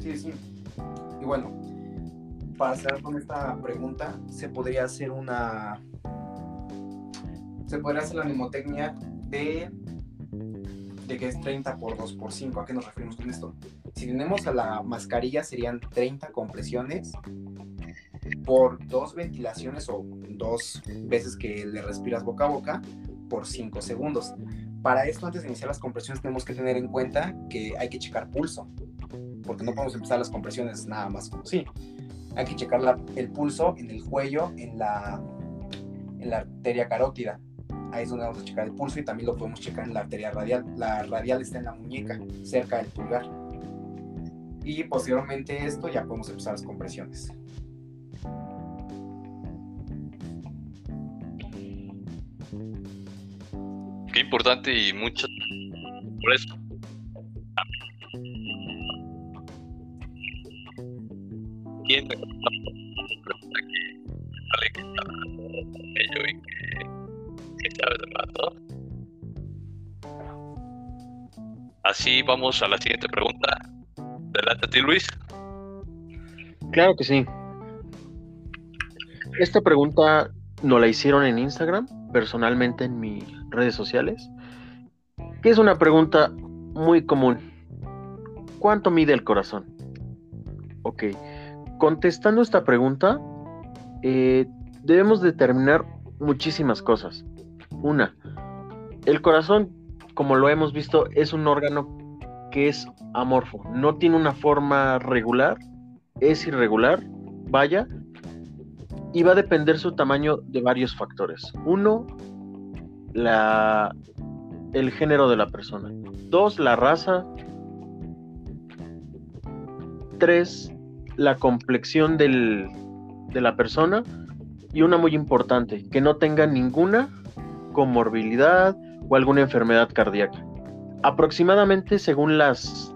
Sí, sí. Y bueno, para cerrar con esta pregunta, se podría hacer una. Se podría hacer la mnemotecnia de. de que es 30 por 2 por 5. ¿A qué nos referimos con esto? Si tenemos a la mascarilla, serían 30 compresiones por dos ventilaciones o dos veces que le respiras boca a boca por 5 segundos. Para esto, antes de iniciar las compresiones, tenemos que tener en cuenta que hay que checar pulso, porque no podemos empezar las compresiones nada más como sí. Hay que checar el pulso en el cuello, en la, en la arteria carótida. Ahí es donde vamos a checar el pulso y también lo podemos checar en la arteria radial. La radial está en la muñeca, cerca del pulgar. Y posteriormente esto ya podemos empezar las compresiones. Importante y mucho por eso. ¿Quién que y que, sabes de Así vamos a la siguiente pregunta. Adelante a ti, Luis. Claro que sí. Esta pregunta nos la hicieron en Instagram, personalmente en mi redes sociales, que es una pregunta muy común. ¿Cuánto mide el corazón? Ok, contestando esta pregunta, eh, debemos determinar muchísimas cosas. Una, el corazón, como lo hemos visto, es un órgano que es amorfo, no tiene una forma regular, es irregular, vaya, y va a depender su tamaño de varios factores. Uno, la, el género de la persona. Dos, la raza. Tres, la complexión del, de la persona. Y una muy importante, que no tenga ninguna comorbilidad o alguna enfermedad cardíaca. Aproximadamente, según las,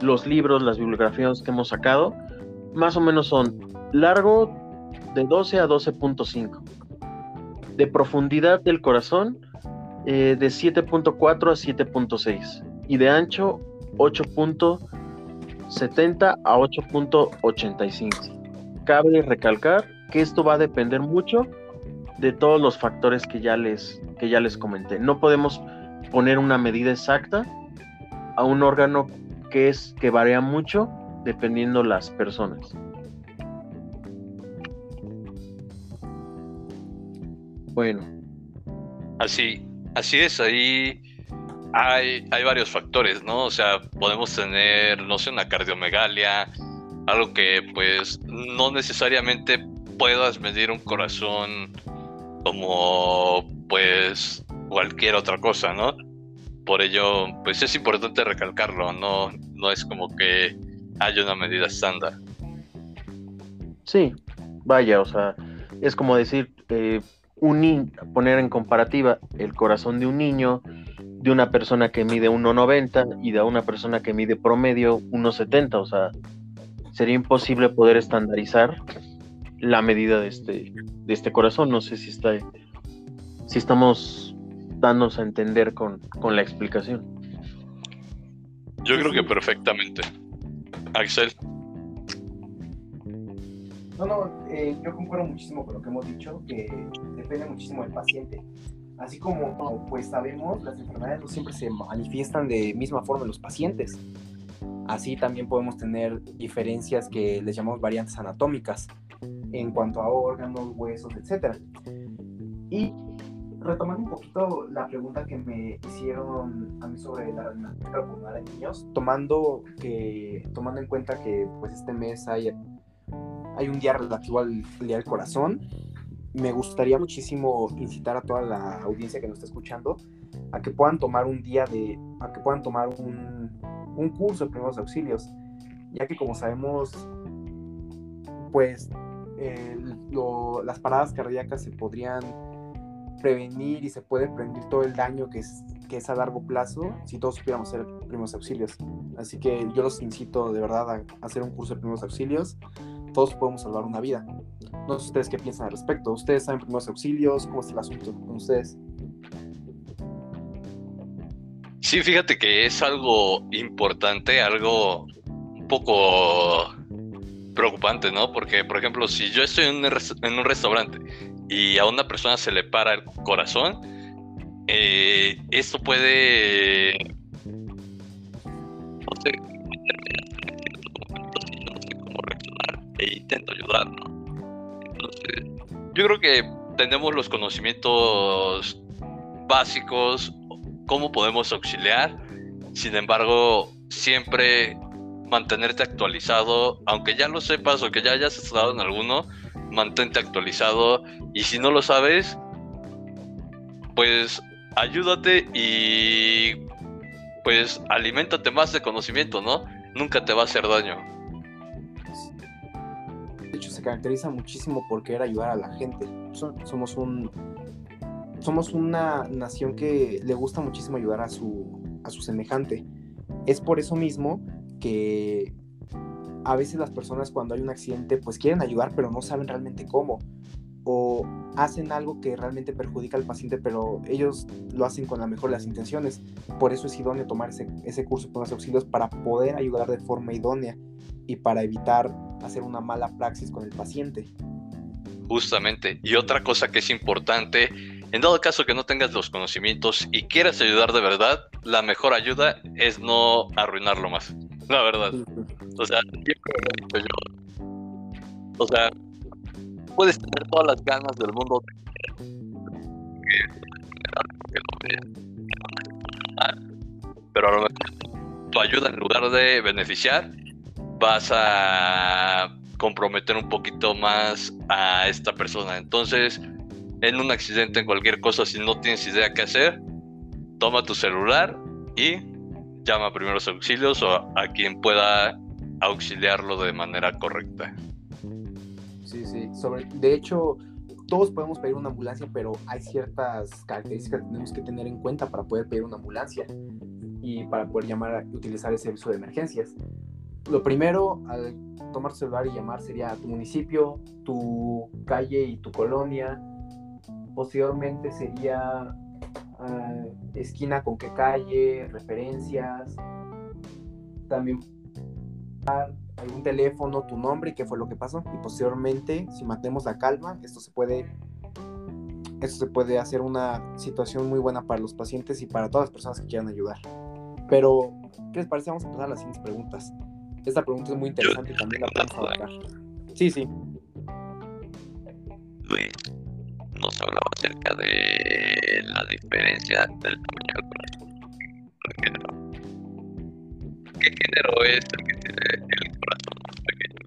los libros, las bibliografías que hemos sacado, más o menos son largo de 12 a 12.5. De profundidad del corazón eh, de 7.4 a 7.6 y de ancho 8.70 a 8.85. Cabe recalcar que esto va a depender mucho de todos los factores que ya les, que ya les comenté. No podemos poner una medida exacta a un órgano que es que varía mucho dependiendo las personas. Bueno. Así, así es, ahí hay, hay varios factores, ¿no? O sea, podemos tener, no sé, una cardiomegalia, algo que pues no necesariamente puedas medir un corazón como pues cualquier otra cosa, ¿no? Por ello, pues es importante recalcarlo, no, no es como que haya una medida estándar. Sí, vaya, o sea, es como decir, eh, un poner en comparativa el corazón de un niño, de una persona que mide 1,90 y de una persona que mide promedio 1,70, o sea, sería imposible poder estandarizar la medida de este, de este corazón. No sé si está si estamos dándonos a entender con, con la explicación. Yo creo que perfectamente. Axel. No, no, eh, yo concuerdo muchísimo con lo que hemos dicho, que depende muchísimo del paciente. Así como, pues sabemos, las enfermedades no siempre se manifiestan de misma forma en los pacientes. Así también podemos tener diferencias que les llamamos variantes anatómicas en cuanto a órganos, huesos, etc. Y retomando un poquito la pregunta que me hicieron a mí sobre la radiografía pulmonar en niños, tomando, que, tomando en cuenta que pues este mes hay, hay un día relativo al Día del Corazón, me gustaría muchísimo incitar a toda la audiencia que nos está escuchando a que puedan tomar un día de, a que puedan tomar un, un curso de primeros auxilios, ya que como sabemos, pues las paradas cardíacas se podrían prevenir y se puede prevenir todo el daño que es, que es a largo plazo si todos supiéramos hacer primeros auxilios. Así que yo los incito de verdad a hacer un curso de primeros auxilios. Todos podemos salvar una vida. No sé ustedes qué piensan al respecto. ¿Ustedes saben primeros auxilios? ¿Cómo es el asunto con ustedes? Sí, fíjate que es algo importante, algo un poco preocupante, ¿no? Porque, por ejemplo, si yo estoy en un, restaurante y a una persona se le para el corazón, eh, esto puede, no sé, intento ayudar, ¿no? Entonces, yo creo que tenemos los conocimientos básicos, cómo podemos auxiliar, sin embargo, siempre mantenerte actualizado, aunque ya lo sepas o que ya hayas estado en alguno, mantente actualizado y si no lo sabes, pues ayúdate y pues aliméntate más de conocimiento, ¿no? Nunca te va a hacer daño. Caracteriza muchísimo por querer ayudar a la gente. Somos un somos una nación que le gusta muchísimo ayudar a su a su semejante. Es por eso mismo que a veces las personas cuando hay un accidente pues quieren ayudar pero no saben realmente cómo o hacen algo que realmente perjudica al paciente pero ellos lo hacen con la mejor de las intenciones por eso es idóneo tomar ese, ese curso de los auxilios para poder ayudar de forma idónea y para evitar hacer una mala praxis con el paciente justamente y otra cosa que es importante en dado caso que no tengas los conocimientos y quieras ayudar de verdad la mejor ayuda es no arruinarlo más la verdad. O sea, siempre lo he dicho yo. O sea, puedes tener todas las ganas del mundo pero a lo mejor tu ayuda en lugar de beneficiar vas a comprometer un poquito más a esta persona. Entonces, en un accidente, en cualquier cosa, si no tienes idea qué hacer, toma tu celular y llama a primeros auxilios o a quien pueda auxiliarlo de manera correcta. De hecho, todos podemos pedir una ambulancia, pero hay ciertas características que tenemos que tener en cuenta para poder pedir una ambulancia y para poder llamar, utilizar ese servicio de emergencias. Lo primero, al tomar celular y llamar, sería tu municipio, tu calle y tu colonia. Posteriormente sería esquina con qué calle, referencias, también algún teléfono, tu nombre y qué fue lo que pasó. Y posteriormente, si mantenemos la calma, esto se puede eso se puede hacer una situación muy buena para los pacientes y para todas las personas que quieran ayudar. Pero, ¿qué les parece? Vamos a pasar a las siguientes preguntas. Esta pregunta es muy interesante y también la podemos abarcar. Sí, sí. Luis nos hablaba acerca de la diferencia del del corazón. ¿Qué género es el que tiene el corazón más pequeño?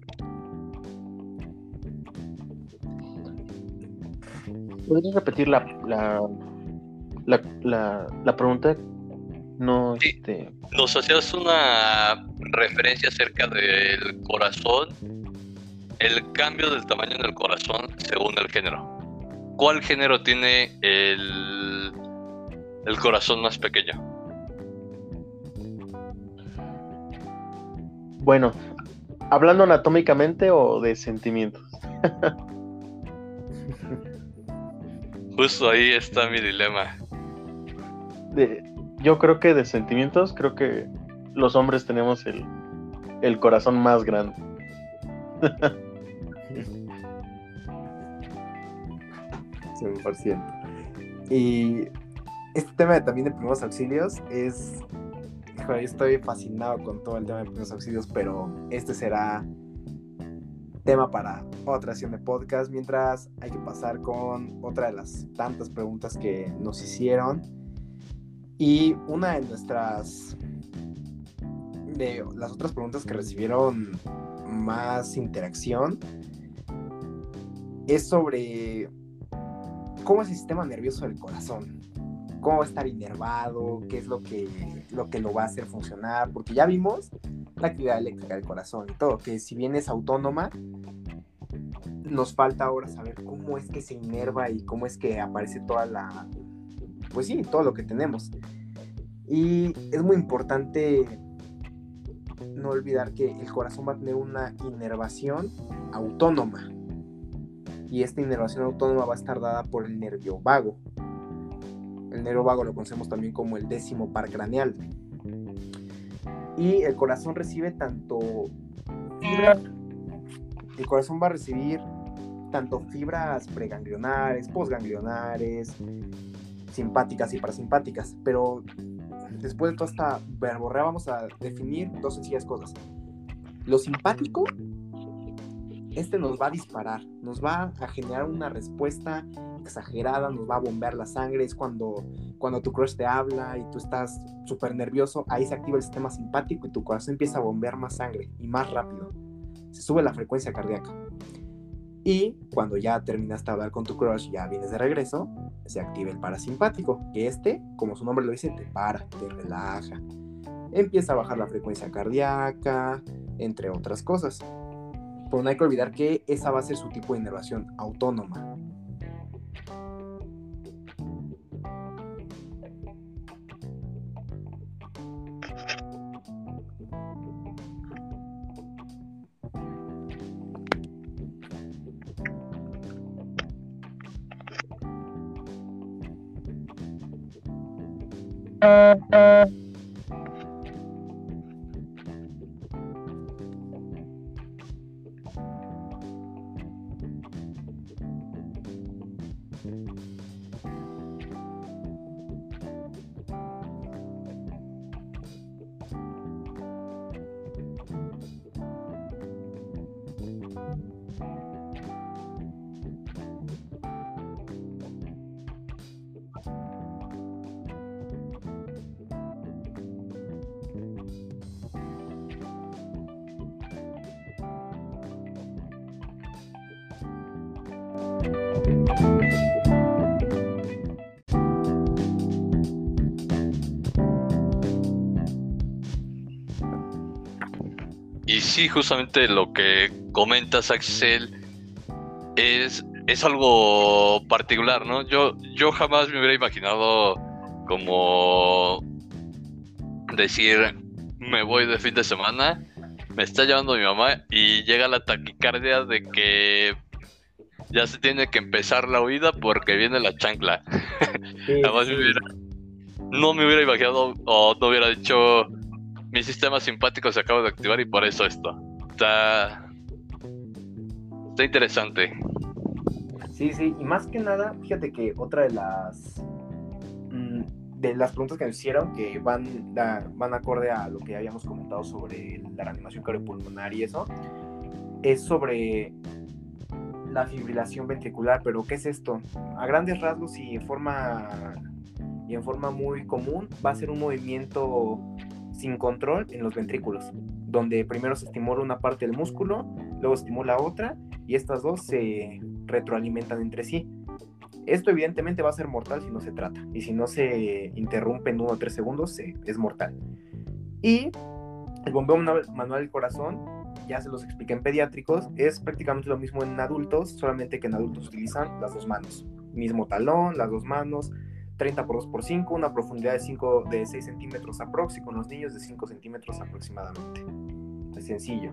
¿Podrías repetir la, la, la, la, la pregunta? No, Sí. este, Nos hacías una referencia acerca del corazón, el cambio del tamaño del corazón según el género. ¿Cuál género tiene el, el corazón más pequeño? bueno, hablando anatómicamente o de sentimientos. Justo ahí está mi dilema. De, yo creo que de sentimientos, creo que los hombres tenemos el, el corazón más grande. 100%. Y este tema de- también de primeros auxilios es. Estoy fascinado con todo el tema de primeros auxilios, pero este será tema para otra sesión de podcast. Mientras hay que pasar con otra de las tantas preguntas que nos hicieron. Y una de nuestras. de las otras preguntas que recibieron más interacción es sobre cómo es el sistema nervioso del corazón. Cómo va a estar inervado, qué es lo que, lo que lo va a hacer funcionar, porque ya vimos la actividad eléctrica del corazón y todo, que si bien es autónoma, nos falta ahora saber cómo es que se inerva y cómo es que aparece toda la, pues sí, todo lo que tenemos. Y es muy importante no olvidar que el corazón va a tener una inervación autónoma y esta inervación autónoma va a estar dada por el nervio vago. El nervio vago lo conocemos también como el décimo par craneal. Y el corazón recibe tanto fibras, el corazón va a recibir tanto fibras preganglionares, postganglionares, simpáticas y parasimpáticas, pero después de toda esta verborrea vamos a definir dos sencillas cosas. Lo simpático este nos va a disparar, nos va a generar una respuesta exagerada, nos va a bombear la sangre, es cuando, cuando tu crush te habla y tú estás súper nervioso, ahí se activa el sistema simpático y tu corazón empieza a bombear más sangre y más rápido, se sube la frecuencia cardíaca. Y cuando ya terminaste de hablar con tu crush, ya vienes de regreso, se activa el parasimpático, que este, como su nombre lo dice, te para, te relaja, empieza a bajar la frecuencia cardíaca, entre otras cosas. Pero no hay que olvidar que esa va a ser su tipo de inervación autónoma. Y sí, justamente lo que comentas, Axel, es, es algo particular, ¿no? Yo, yo jamás me hubiera imaginado como decir, me voy de fin de semana, me está llevando mi mamá y llega la taquicardia de que ya se tiene que empezar la huida porque viene la chancla. Jamás me hubiera, no me hubiera imaginado o no hubiera dicho mi sistema simpático se acaba de activar y por eso esto. Está, está interesante. Sí, sí, y más que nada, fíjate que otra de las mm, de las preguntas que nos hicieron que van, van acorde a lo que habíamos comentado sobre la reanimación cardiopulmonar y eso, es sobre la fibrilación ventricular, pero ¿qué es esto? A grandes rasgos y en forma y en forma muy común va a ser un movimiento sin control en los ventrículos, donde primero se estimula una parte del músculo, luego se estimula otra y estas dos se retroalimentan entre sí. Esto evidentemente va a ser mortal si no se trata y si no se interrumpe en uno o tres segundos es mortal. Y el bombeo manual del corazón, ya se los expliqué en pediátricos, es prácticamente lo mismo en adultos, solamente que en adultos utilizan las dos manos. Mismo talón, las dos manos, 30 por 2 por 5, una profundidad de, 5, de 6 centímetros aprox y con los niños de 5 centímetros aproximadamente. Es sencillo.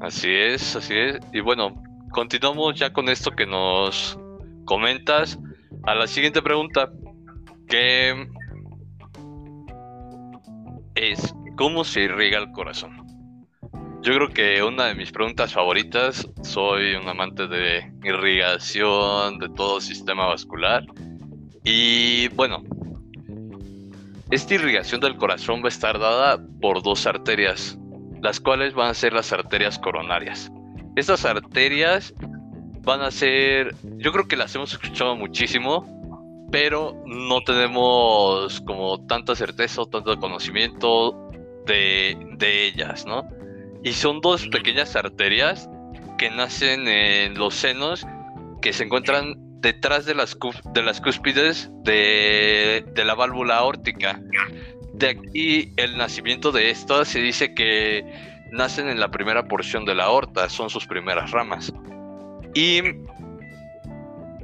Así es, así es. Y bueno, continuamos ya con esto que nos comentas. A la siguiente pregunta, que es, ¿cómo se irriga el corazón? Yo creo que una de mis preguntas favoritas, soy un amante de irrigación, de todo sistema vascular. Y bueno, esta irrigación del corazón va a estar dada por dos arterias, las cuales van a ser las arterias coronarias. Estas arterias van a ser, yo creo que las hemos escuchado muchísimo, pero no tenemos como tanta certeza o tanto conocimiento de, de ellas, ¿no? Y son dos pequeñas arterias que nacen en los senos que se encuentran detrás de las, de las cúspides de, de, la válvula aórtica. De aquí el nacimiento de estas se dice que nacen en la primera porción de la aorta, son sus primeras ramas. Y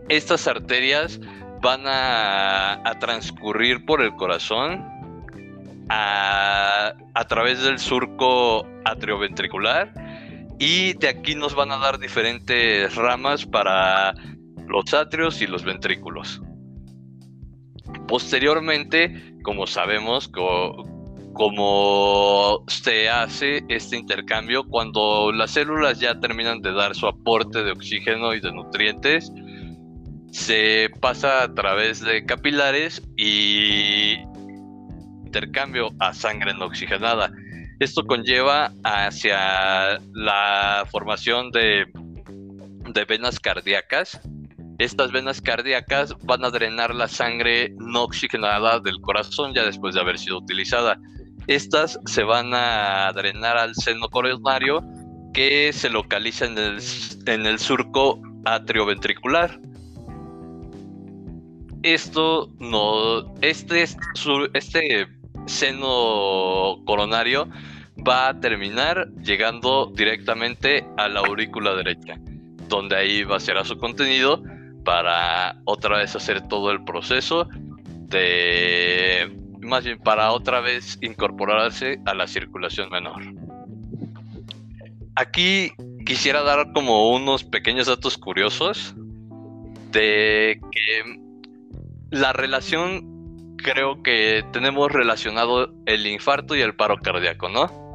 estas arterias van a, a transcurrir por el corazón a, través del surco atrioventricular y de aquí nos van a dar diferentes ramas para los atrios y los ventrículos. Posteriormente, como sabemos, como se hace este intercambio, cuando las células ya terminan de dar su aporte de oxígeno y de nutrientes, se pasa a través de capilares y intercambio a sangre no oxigenada. Esto conlleva hacia la formación de, venas cardíacas. Estas venas cardíacas van a drenar la sangre no oxigenada del corazón ya después de haber sido utilizada. Estas se van a drenar al seno coronario que se localiza en el, en el surco atrioventricular. Esto no, este, este seno coronario va a terminar llegando directamente a la aurícula derecha, donde ahí va a ser su contenido para otra vez hacer todo el proceso de, más bien para otra vez incorporarse a la circulación menor. Aquí quisiera dar como unos pequeños datos curiosos de que la relación creo que tenemos relacionado el infarto y el paro cardíaco, ¿no?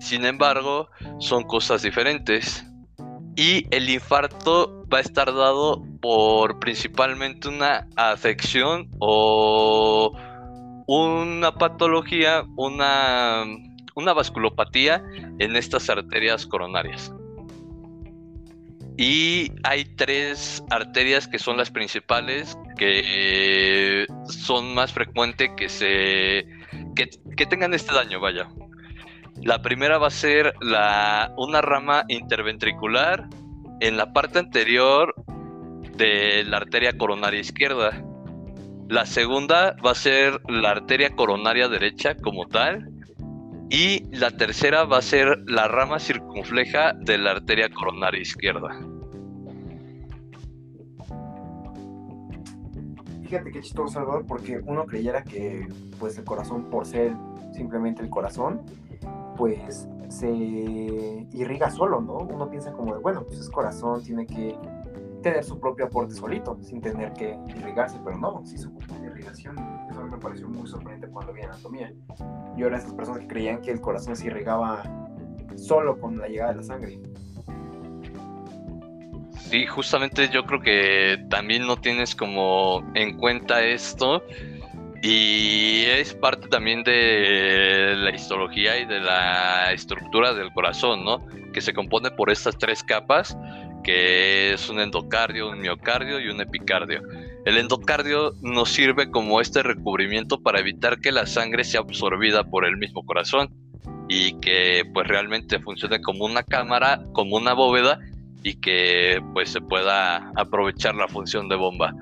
Sin embargo, son cosas diferentes. Y el infarto va a estar dado por principalmente una afección o una patología, una, una vasculopatía en estas arterias coronarias. Y hay tres arterias que son las principales que son más frecuentes que se que, tengan este daño, vaya. La primera va a ser la, una rama interventricular en la parte anterior de la arteria coronaria izquierda. La segunda va a ser la arteria coronaria derecha como tal. Y la tercera va a ser la rama circunfleja de la arteria coronaria izquierda. Fíjate qué chistoso, Salvador, porque uno creyera que pues el corazón, por ser simplemente el corazón, pues se irriga solo, ¿no? Uno piensa como de, bueno, pues es corazón, tiene que tener su propio aporte solito, sin tener que irrigarse, pero no, sí ocupa de irrigación. Eso me pareció muy sorprendente cuando vi anatomía. Yo era esas personas que creían que el corazón se irrigaba solo con la llegada de la sangre. Sí, justamente yo creo que también no tienes como en cuenta esto y es parte también de la histología y de la estructura del corazón, ¿no? Que se compone por estas tres capas, que es un endocardio, un miocardio y un epicardio. El endocardio nos sirve como este recubrimiento para evitar que la sangre sea absorbida por el mismo corazón y que pues realmente funcione como una cámara, como una bóveda y que pues se pueda aprovechar la función de bomba.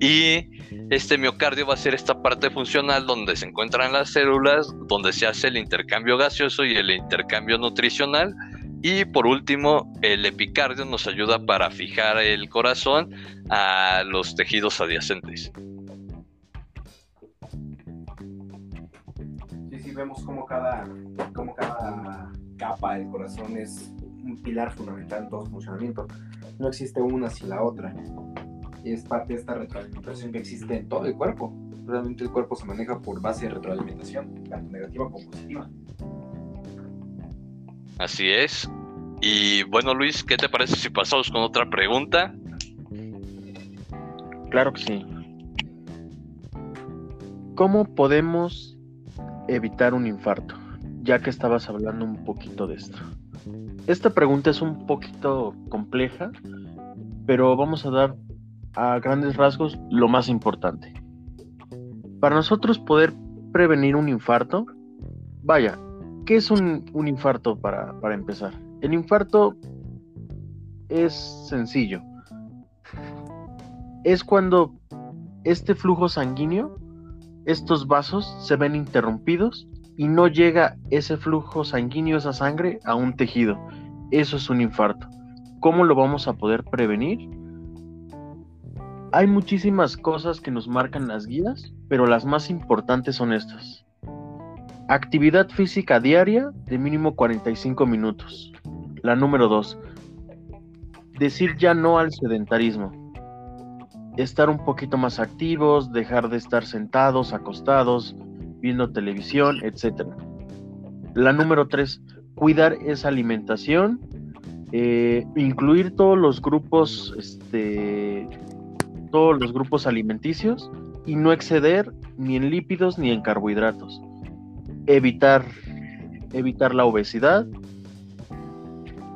Y este miocardio va a ser esta parte funcional donde se encuentran las células, donde se hace el intercambio gaseoso y el intercambio nutricional. Y por último, el epicardio nos ayuda para fijar el corazón a los tejidos adyacentes. Sí, sí, vemos como cada, como cada capa del corazón es un pilar fundamental en todo su funcionamiento. No existe una sin la otra. Y es parte de esta retroalimentación que existe en todo el cuerpo. Realmente el cuerpo se maneja por base de retroalimentación, tanto negativa como positiva. Así es. Y bueno, Luis, ¿qué te parece si pasamos con otra pregunta? Claro que sí. ¿Cómo podemos evitar un infarto? Ya que estabas hablando un poquito de esto. Esta pregunta es un poquito compleja, pero vamos a dar a grandes rasgos lo más importante. Para nosotros poder prevenir un infarto, vaya, ¿qué es un, infarto para, para empezar? El infarto es sencillo. Es cuando este flujo sanguíneo, estos vasos se ven interrumpidos y no llega ese flujo sanguíneo, esa sangre, a un tejido. Eso es un infarto. ¿Cómo lo vamos a poder prevenir? Hay muchísimas cosas que nos marcan las guías, pero las más importantes son estas. Actividad física diaria de mínimo 45 minutos. La número 2. Decir ya no al sedentarismo. Estar un poquito más activos, dejar de estar sentados, acostados, viendo televisión, etc. La número tres, cuidar esa alimentación, eh, incluir todos los grupos, este, todos los grupos alimenticios y no exceder ni en lípidos ni en carbohidratos. Evitar, evitar la obesidad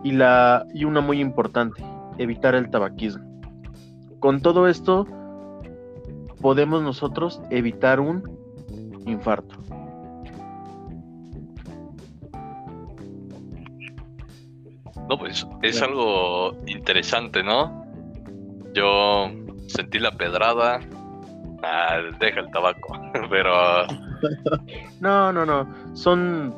y, la, y una muy importante, evitar el tabaquismo. Con todo esto, podemos nosotros evitar un infarto. No, pues es algo interesante, ¿no? Yo sentí la pedrada, ah, deja el tabaco, pero... No, no, no, son,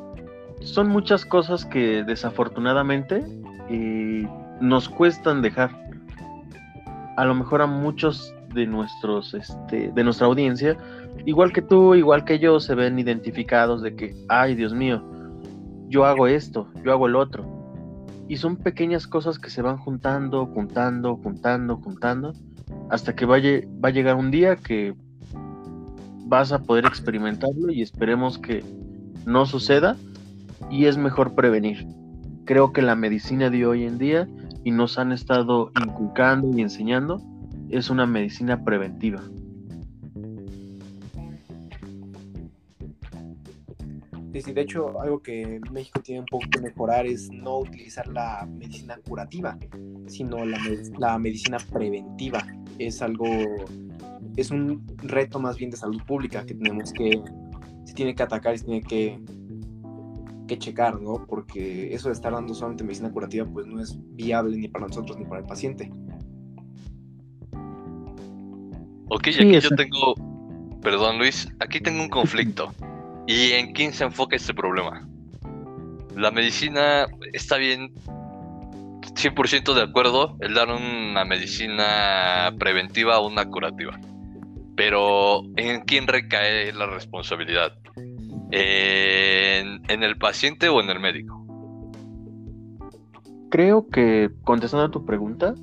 son muchas cosas que desafortunadamente eh, nos cuestan dejar. A lo mejor a muchos de nuestros, este, de nuestra audiencia, igual que tú, igual que yo, se ven identificados de que, ay Dios mío, yo hago esto, yo hago el otro. Y son pequeñas cosas que se van juntando, juntando, juntando, juntando, hasta que vaya, va a llegar un día que vas a poder experimentarlo y esperemos que no suceda y es mejor prevenir. Creo que la medicina de hoy en día y nos han estado inculcando y enseñando es una medicina preventiva. Sí, de hecho, algo que México tiene un poco que mejorar es no utilizar la medicina curativa, sino la, la medicina preventiva. Es algo, es un reto más bien de salud pública que tenemos que, se tiene que atacar y se tiene que, que checar, ¿no? Porque eso de estar dando solamente medicina curativa, pues no es viable ni para nosotros ni para el paciente. Ok, aquí yo tengo, perdón Luis, aquí tengo un conflicto. ¿Y en quién se enfoca este problema? La medicina está bien, 100% de acuerdo, el dar una medicina preventiva o una curativa. Pero ¿en quién recae la responsabilidad? ¿En, ¿En, el paciente o en el médico? Creo que, contestando a tu pregunta,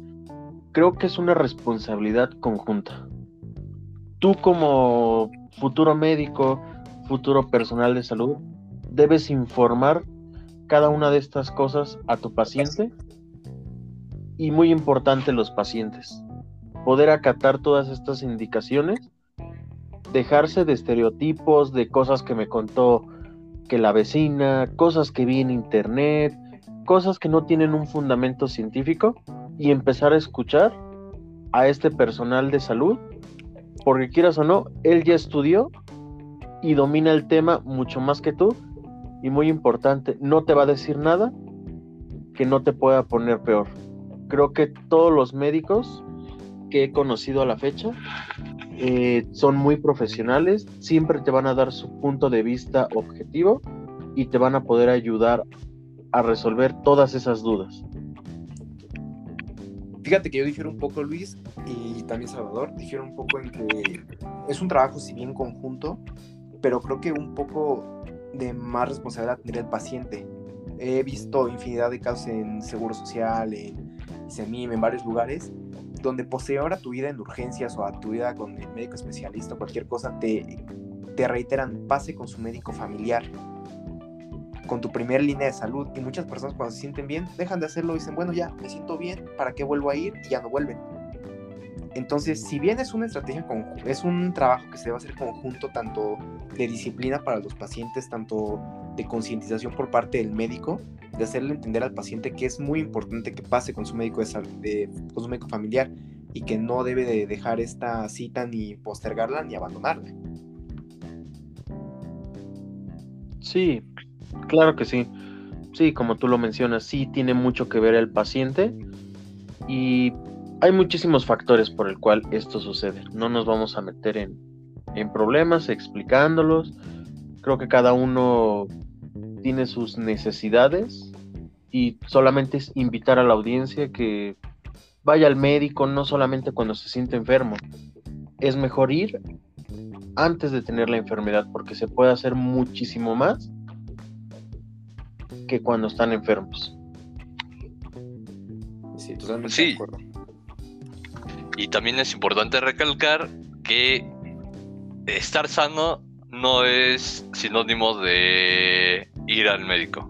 creo que es una responsabilidad conjunta tú como futuro médico, futuro personal de salud, debes informar cada una de estas cosas a tu paciente y muy importante los pacientes. Poder acatar todas estas indicaciones, dejarse de estereotipos, de cosas que me contó que la vecina, cosas que vi en internet, cosas que no tienen un fundamento científico y empezar a escuchar a este personal de salud, porque quieras o no, él ya estudió y domina el tema mucho más que tú y muy importante, no te va a decir nada que no te pueda poner peor. Creo que todos los médicos que he conocido a la fecha eh, son muy profesionales, siempre te van a dar su punto de vista objetivo y te van a poder ayudar a resolver todas esas dudas. Fíjate que yo difiero un poco, Luis, y también Salvador, difiero un poco en que es un trabajo, si bien conjunto, pero creo que un poco de más responsabilidad tendría el paciente. He visto infinidad de casos en Seguro Social, en CEMIM, en varios lugares, donde posterior a tu vida en urgencias o a tu vida con el médico especialista o cualquier cosa, te, te reiteran, pase con su médico familiar con tu primera línea de salud y muchas personas cuando se sienten bien dejan de hacerlo y dicen, bueno, ya me siento bien, ¿para qué vuelvo a ir? Y ya no vuelven. Entonces, si bien es una estrategia, es un trabajo que se debe hacer conjunto tanto de disciplina para los pacientes, tanto de concientización por parte del médico, de hacerle entender al paciente que es muy importante que pase con su médico, de, con su médico familiar y que no debe de dejar esta cita ni postergarla ni abandonarla. Sí, Claro que sí. Sí, como tú lo mencionas, sí tiene mucho que ver el paciente y hay muchísimos factores por el cual esto sucede. No nos vamos a meter en, en problemas explicándolos. Creo que cada uno tiene sus necesidades y solamente es invitar a la audiencia que vaya al médico no solamente cuando se siente enfermo. Es mejor ir antes de tener la enfermedad porque se puede hacer muchísimo más que cuando están enfermos. Sí, totalmente de acuerdo. Y también es importante recalcar que estar sano no es sinónimo de ir al médico.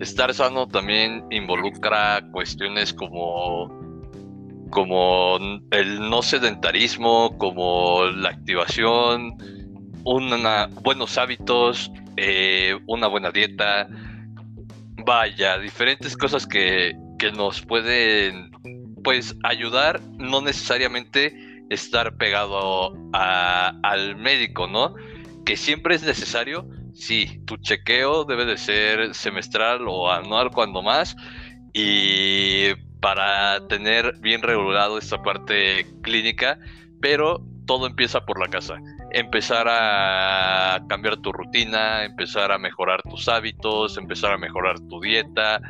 Estar sano también involucra cuestiones como como el no sedentarismo, como la activación, una, buenos hábitos, eh, una buena dieta, vaya, diferentes cosas que, nos pueden pues ayudar, no necesariamente estar pegado al médico, ¿no? Que siempre es necesario, sí, tu chequeo debe de ser semestral o anual cuando más, y para tener bien regulado esta parte clínica, pero todo empieza por la casa empezar a cambiar tu rutina, empezar a mejorar tus hábitos, empezar a mejorar tu dieta.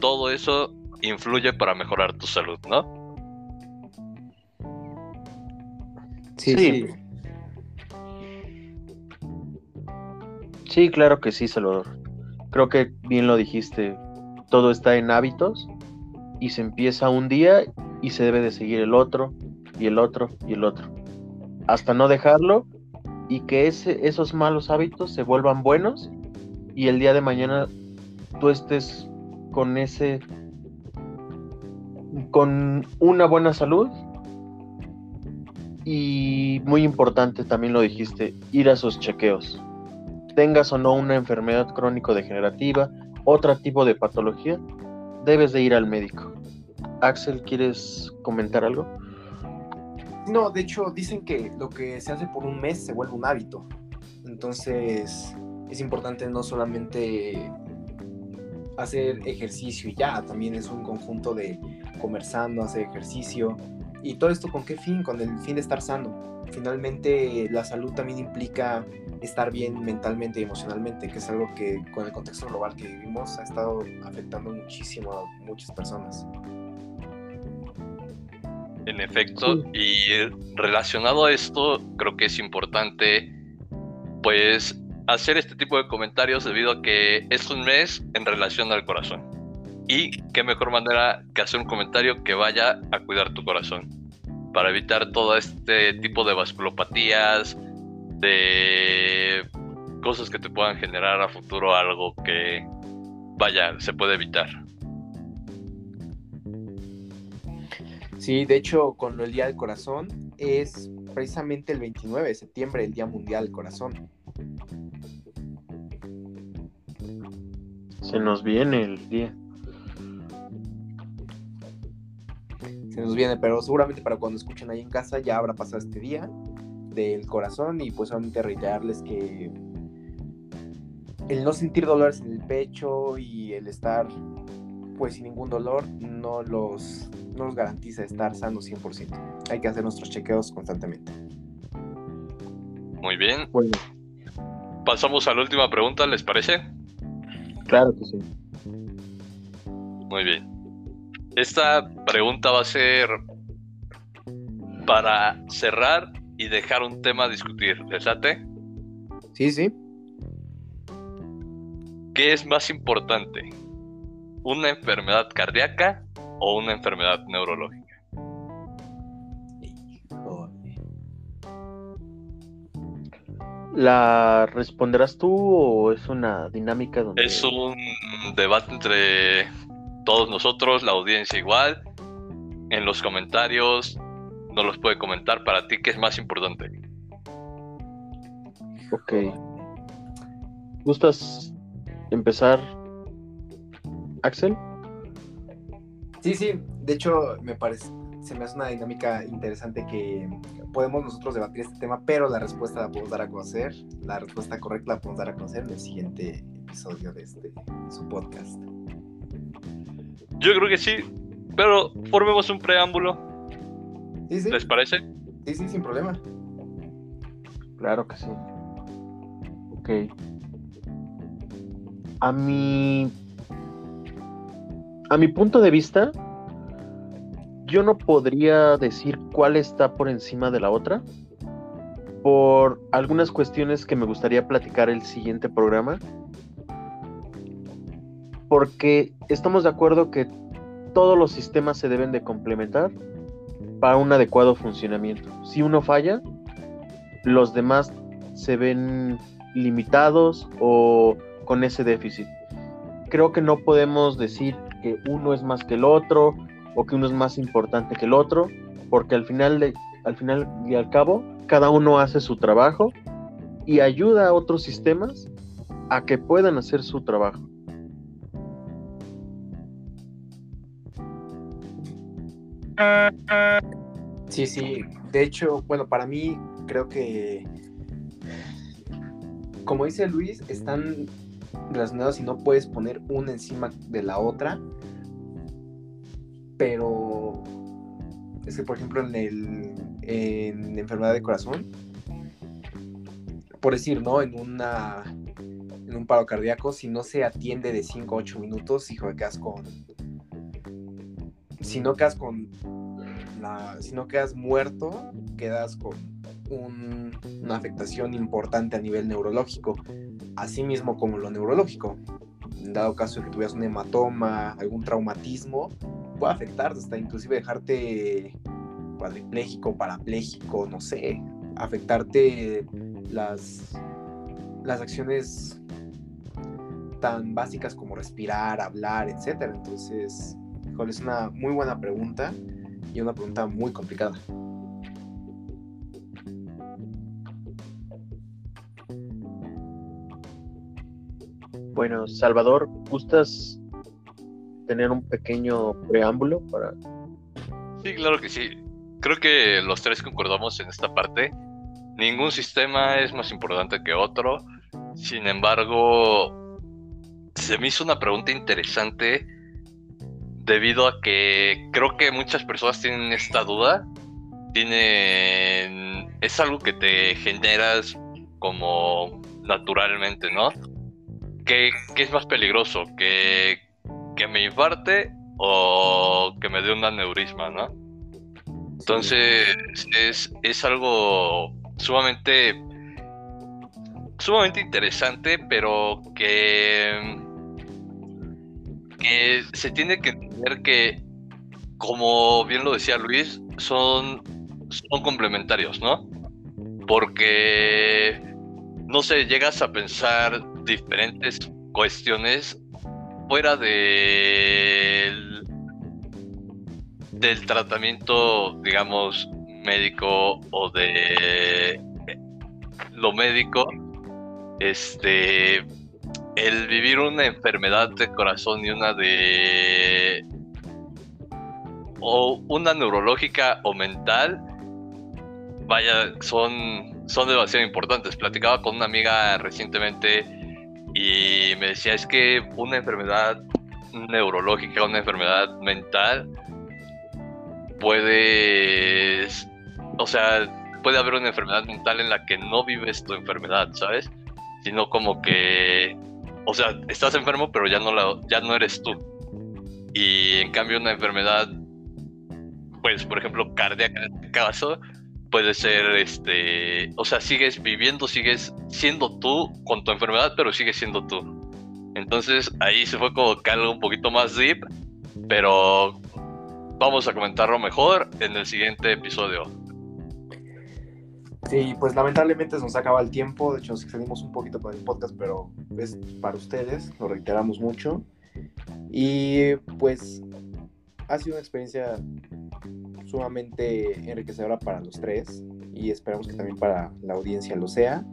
Todo eso influye para mejorar tu salud, ¿no? Sí, sí. Sí, claro que sí, Salvador. Creo que bien lo dijiste. Todo está en hábitos y se empieza un día y se debe de seguir el otro y el otro y el otro hasta no dejarlo y que ese, esos malos hábitos se vuelvan buenos y el día de mañana tú estés con ese con una buena salud y muy importante también lo dijiste ir a sus chequeos tengas o no una enfermedad crónico degenerativa otro tipo de patología debes de ir al médico Axel quieres comentar algo no, de hecho dicen que lo que se hace por un mes se vuelve un hábito. Entonces es importante no solamente hacer ejercicio y ya, también es un conjunto de comer sano, hacer ejercicio. ¿Y todo esto con qué fin? Con el fin de estar sano. Finalmente la salud también implica estar bien mentalmente y emocionalmente, que es algo que con el contexto global que vivimos ha estado afectando muchísimo a muchas personas. En efecto, y relacionado a esto, creo que es importante, pues, hacer este tipo de comentarios debido a que es un mes en relación al corazón. Y qué mejor manera que hacer un comentario que vaya a cuidar tu corazón, para evitar todo este tipo de vasculopatías, de cosas que te puedan generar a futuro algo que vaya, se puede evitar. Sí, de hecho, con el Día del Corazón es precisamente el 29 de septiembre, el Día Mundial del Corazón. Se nos viene el día. Se nos viene, pero seguramente para cuando escuchen ahí en casa ya habrá pasado este día del corazón y pues solamente reiterarles que el no sentir dolores en el pecho y el estar pues sin ningún dolor no los, no los garantiza estar sanos 100%. Hay que hacer nuestros chequeos constantemente. Muy bien. Pasamos a la última pregunta, ¿les parece? Claro que sí. Muy bien. Esta pregunta va a ser para cerrar y dejar un tema a discutir. ¿Les late? Sí, sí. ¿Qué es más importante? ¿Una enfermedad cardíaca o una enfermedad neurológica? ¿La responderás tú o es una dinámica donde... Es un debate entre todos nosotros, la audiencia igual. En los comentarios nos los puede comentar para ti qué es más importante. Ok. ¿Gustas empezar, Axel? Sí, sí. De hecho, me parece, se me hace una dinámica interesante que podemos nosotros debatir este tema, pero la respuesta la podemos dar a conocer, la respuesta correcta la podemos dar a conocer en el siguiente episodio de este su podcast. Yo creo que sí, pero formemos un preámbulo. ¿Sí, sí? ¿Les parece? Sí, sí, sin problema. Claro que sí. Ok. A mi. A mi punto de vista, yo no podría decir cuál está por encima de la otra por algunas cuestiones que me gustaría platicar el siguiente programa. Porque estamos de acuerdo que todos los sistemas se deben de complementar para un adecuado funcionamiento. Si uno falla, los demás se ven limitados o con ese déficit. Creo que no podemos decir que uno es más que el otro o que uno es más importante que el otro, porque al final, de, al final y al cabo, cada uno hace su trabajo y ayuda a otros sistemas a que puedan hacer su trabajo. Sí, sí. De hecho, bueno, para mí creo que, como dice Luis, están relacionados y no puedes poner una encima de la otra pero es que, por ejemplo, en, el, en enfermedad de corazón, por decir, ¿no? En una en un paro cardíaco, si no se atiende de 5 a 8 minutos, hijo, quedas con. Si no quedas con. Si no quedas muerto, quedas con una afectación importante a nivel neurológico, así mismo como lo neurológico. Dado caso de que tuvieras un hematoma, algún traumatismo, puede afectar, hasta inclusive dejarte cuadripléjico, parapléjico, no sé, afectarte las, las acciones tan básicas como respirar, hablar, etcétera. Entonces, es una muy buena pregunta y una pregunta muy complicada. Bueno, Salvador, ¿gustas tener un pequeño preámbulo para... Sí, claro que sí. Creo que los tres concordamos en esta parte. Ningún sistema es más importante que otro. Sin embargo, se me hizo una pregunta interesante debido a que creo que muchas personas tienen esta duda. Tienen... Es algo que te generas como naturalmente, ¿no? ¿Qué, qué es más peligroso? ¿Que que me infarte o que me dé un aneurisma, ¿no? Entonces es, es, algo sumamente sumamente interesante, pero que, se tiene que entender que, como bien lo decía Luis, son, son complementarios, ¿no? Porque, no sé, llegas a pensar diferentes cuestiones fuera del, del tratamiento, digamos, médico o de lo médico, este, el vivir una enfermedad de corazón y una de o una neurológica o mental, vaya, son, son demasiado importantes. Platicaba con una amiga recientemente y me decía, es que una enfermedad neurológica, una enfermedad mental, puedes, o sea, puede haber una enfermedad mental en la que no vives tu enfermedad, ¿sabes? Sino como que, o sea, estás enfermo, pero ya no, la, ya no eres tú. Y en cambio una enfermedad, pues, por ejemplo, cardíaca en este caso, puede ser, este, o sea, sigues viviendo, sigues siendo tú con tu enfermedad, pero sigues siendo tú. Entonces ahí se fue como que algo un poquito más deep, pero vamos a comentarlo mejor en el siguiente episodio. Sí, pues lamentablemente nos acaba el tiempo, de hecho nos extendimos un poquito con el podcast, pero es para ustedes, lo reiteramos mucho. Y pues ha sido una experiencia sumamente enriquecedora para los tres y esperamos que también para la audiencia lo sea.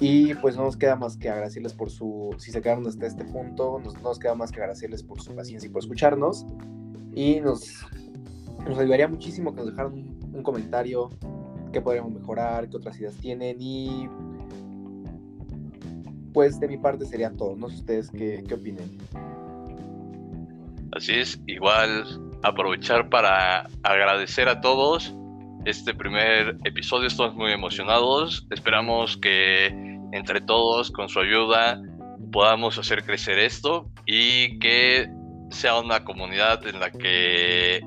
Y pues no nos queda más que agradecerles por su, si se quedaron hasta este punto, nos, no nos queda más que agradecerles por su paciencia y por escucharnos. Y nos, nos ayudaría muchísimo que nos dejaran un, un comentario qué podríamos mejorar, qué otras ideas tienen y pues de mi parte sería todo. No sé ustedes qué, qué opinen. Así es, igual aprovechar para agradecer a todos este primer episodio. Estamos muy emocionados. Esperamos que entre todos, con su ayuda, podamos hacer crecer esto y que sea una comunidad en la que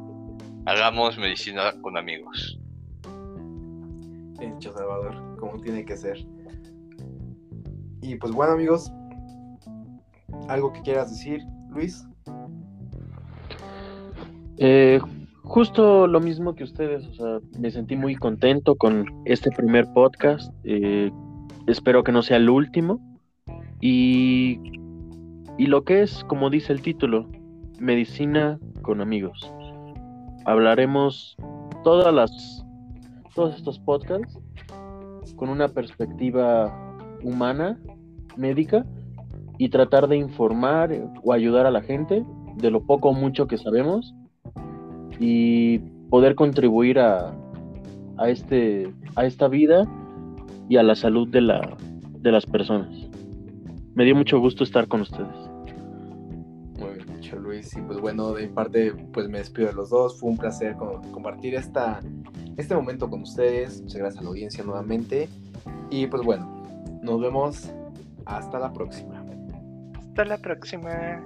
hagamos medicina con amigos. Dicho, Salvador, como tiene que ser. Y pues bueno, amigos, ¿algo que quieras decir, Luis? Eh, justo lo mismo que ustedes, o sea, me sentí muy contento con este primer podcast. eh, espero que no sea el último. Y, y lo que es, como dice el título, medicina con amigos. Hablaremos todas las, todos estos podcasts con una perspectiva humana, médica, y tratar de informar o ayudar a la gente de lo poco o mucho que sabemos y poder contribuir a, a, este, a esta vida y a la salud de, la, de las personas. Me dio mucho gusto estar con ustedes. Muy bien dicho, Luis. Y pues bueno, de mi parte, pues me despido de los dos. Fue un placer compartir esta, este momento con ustedes. Muchas gracias a la audiencia nuevamente. Y pues bueno, nos vemos hasta la próxima. Hasta la próxima.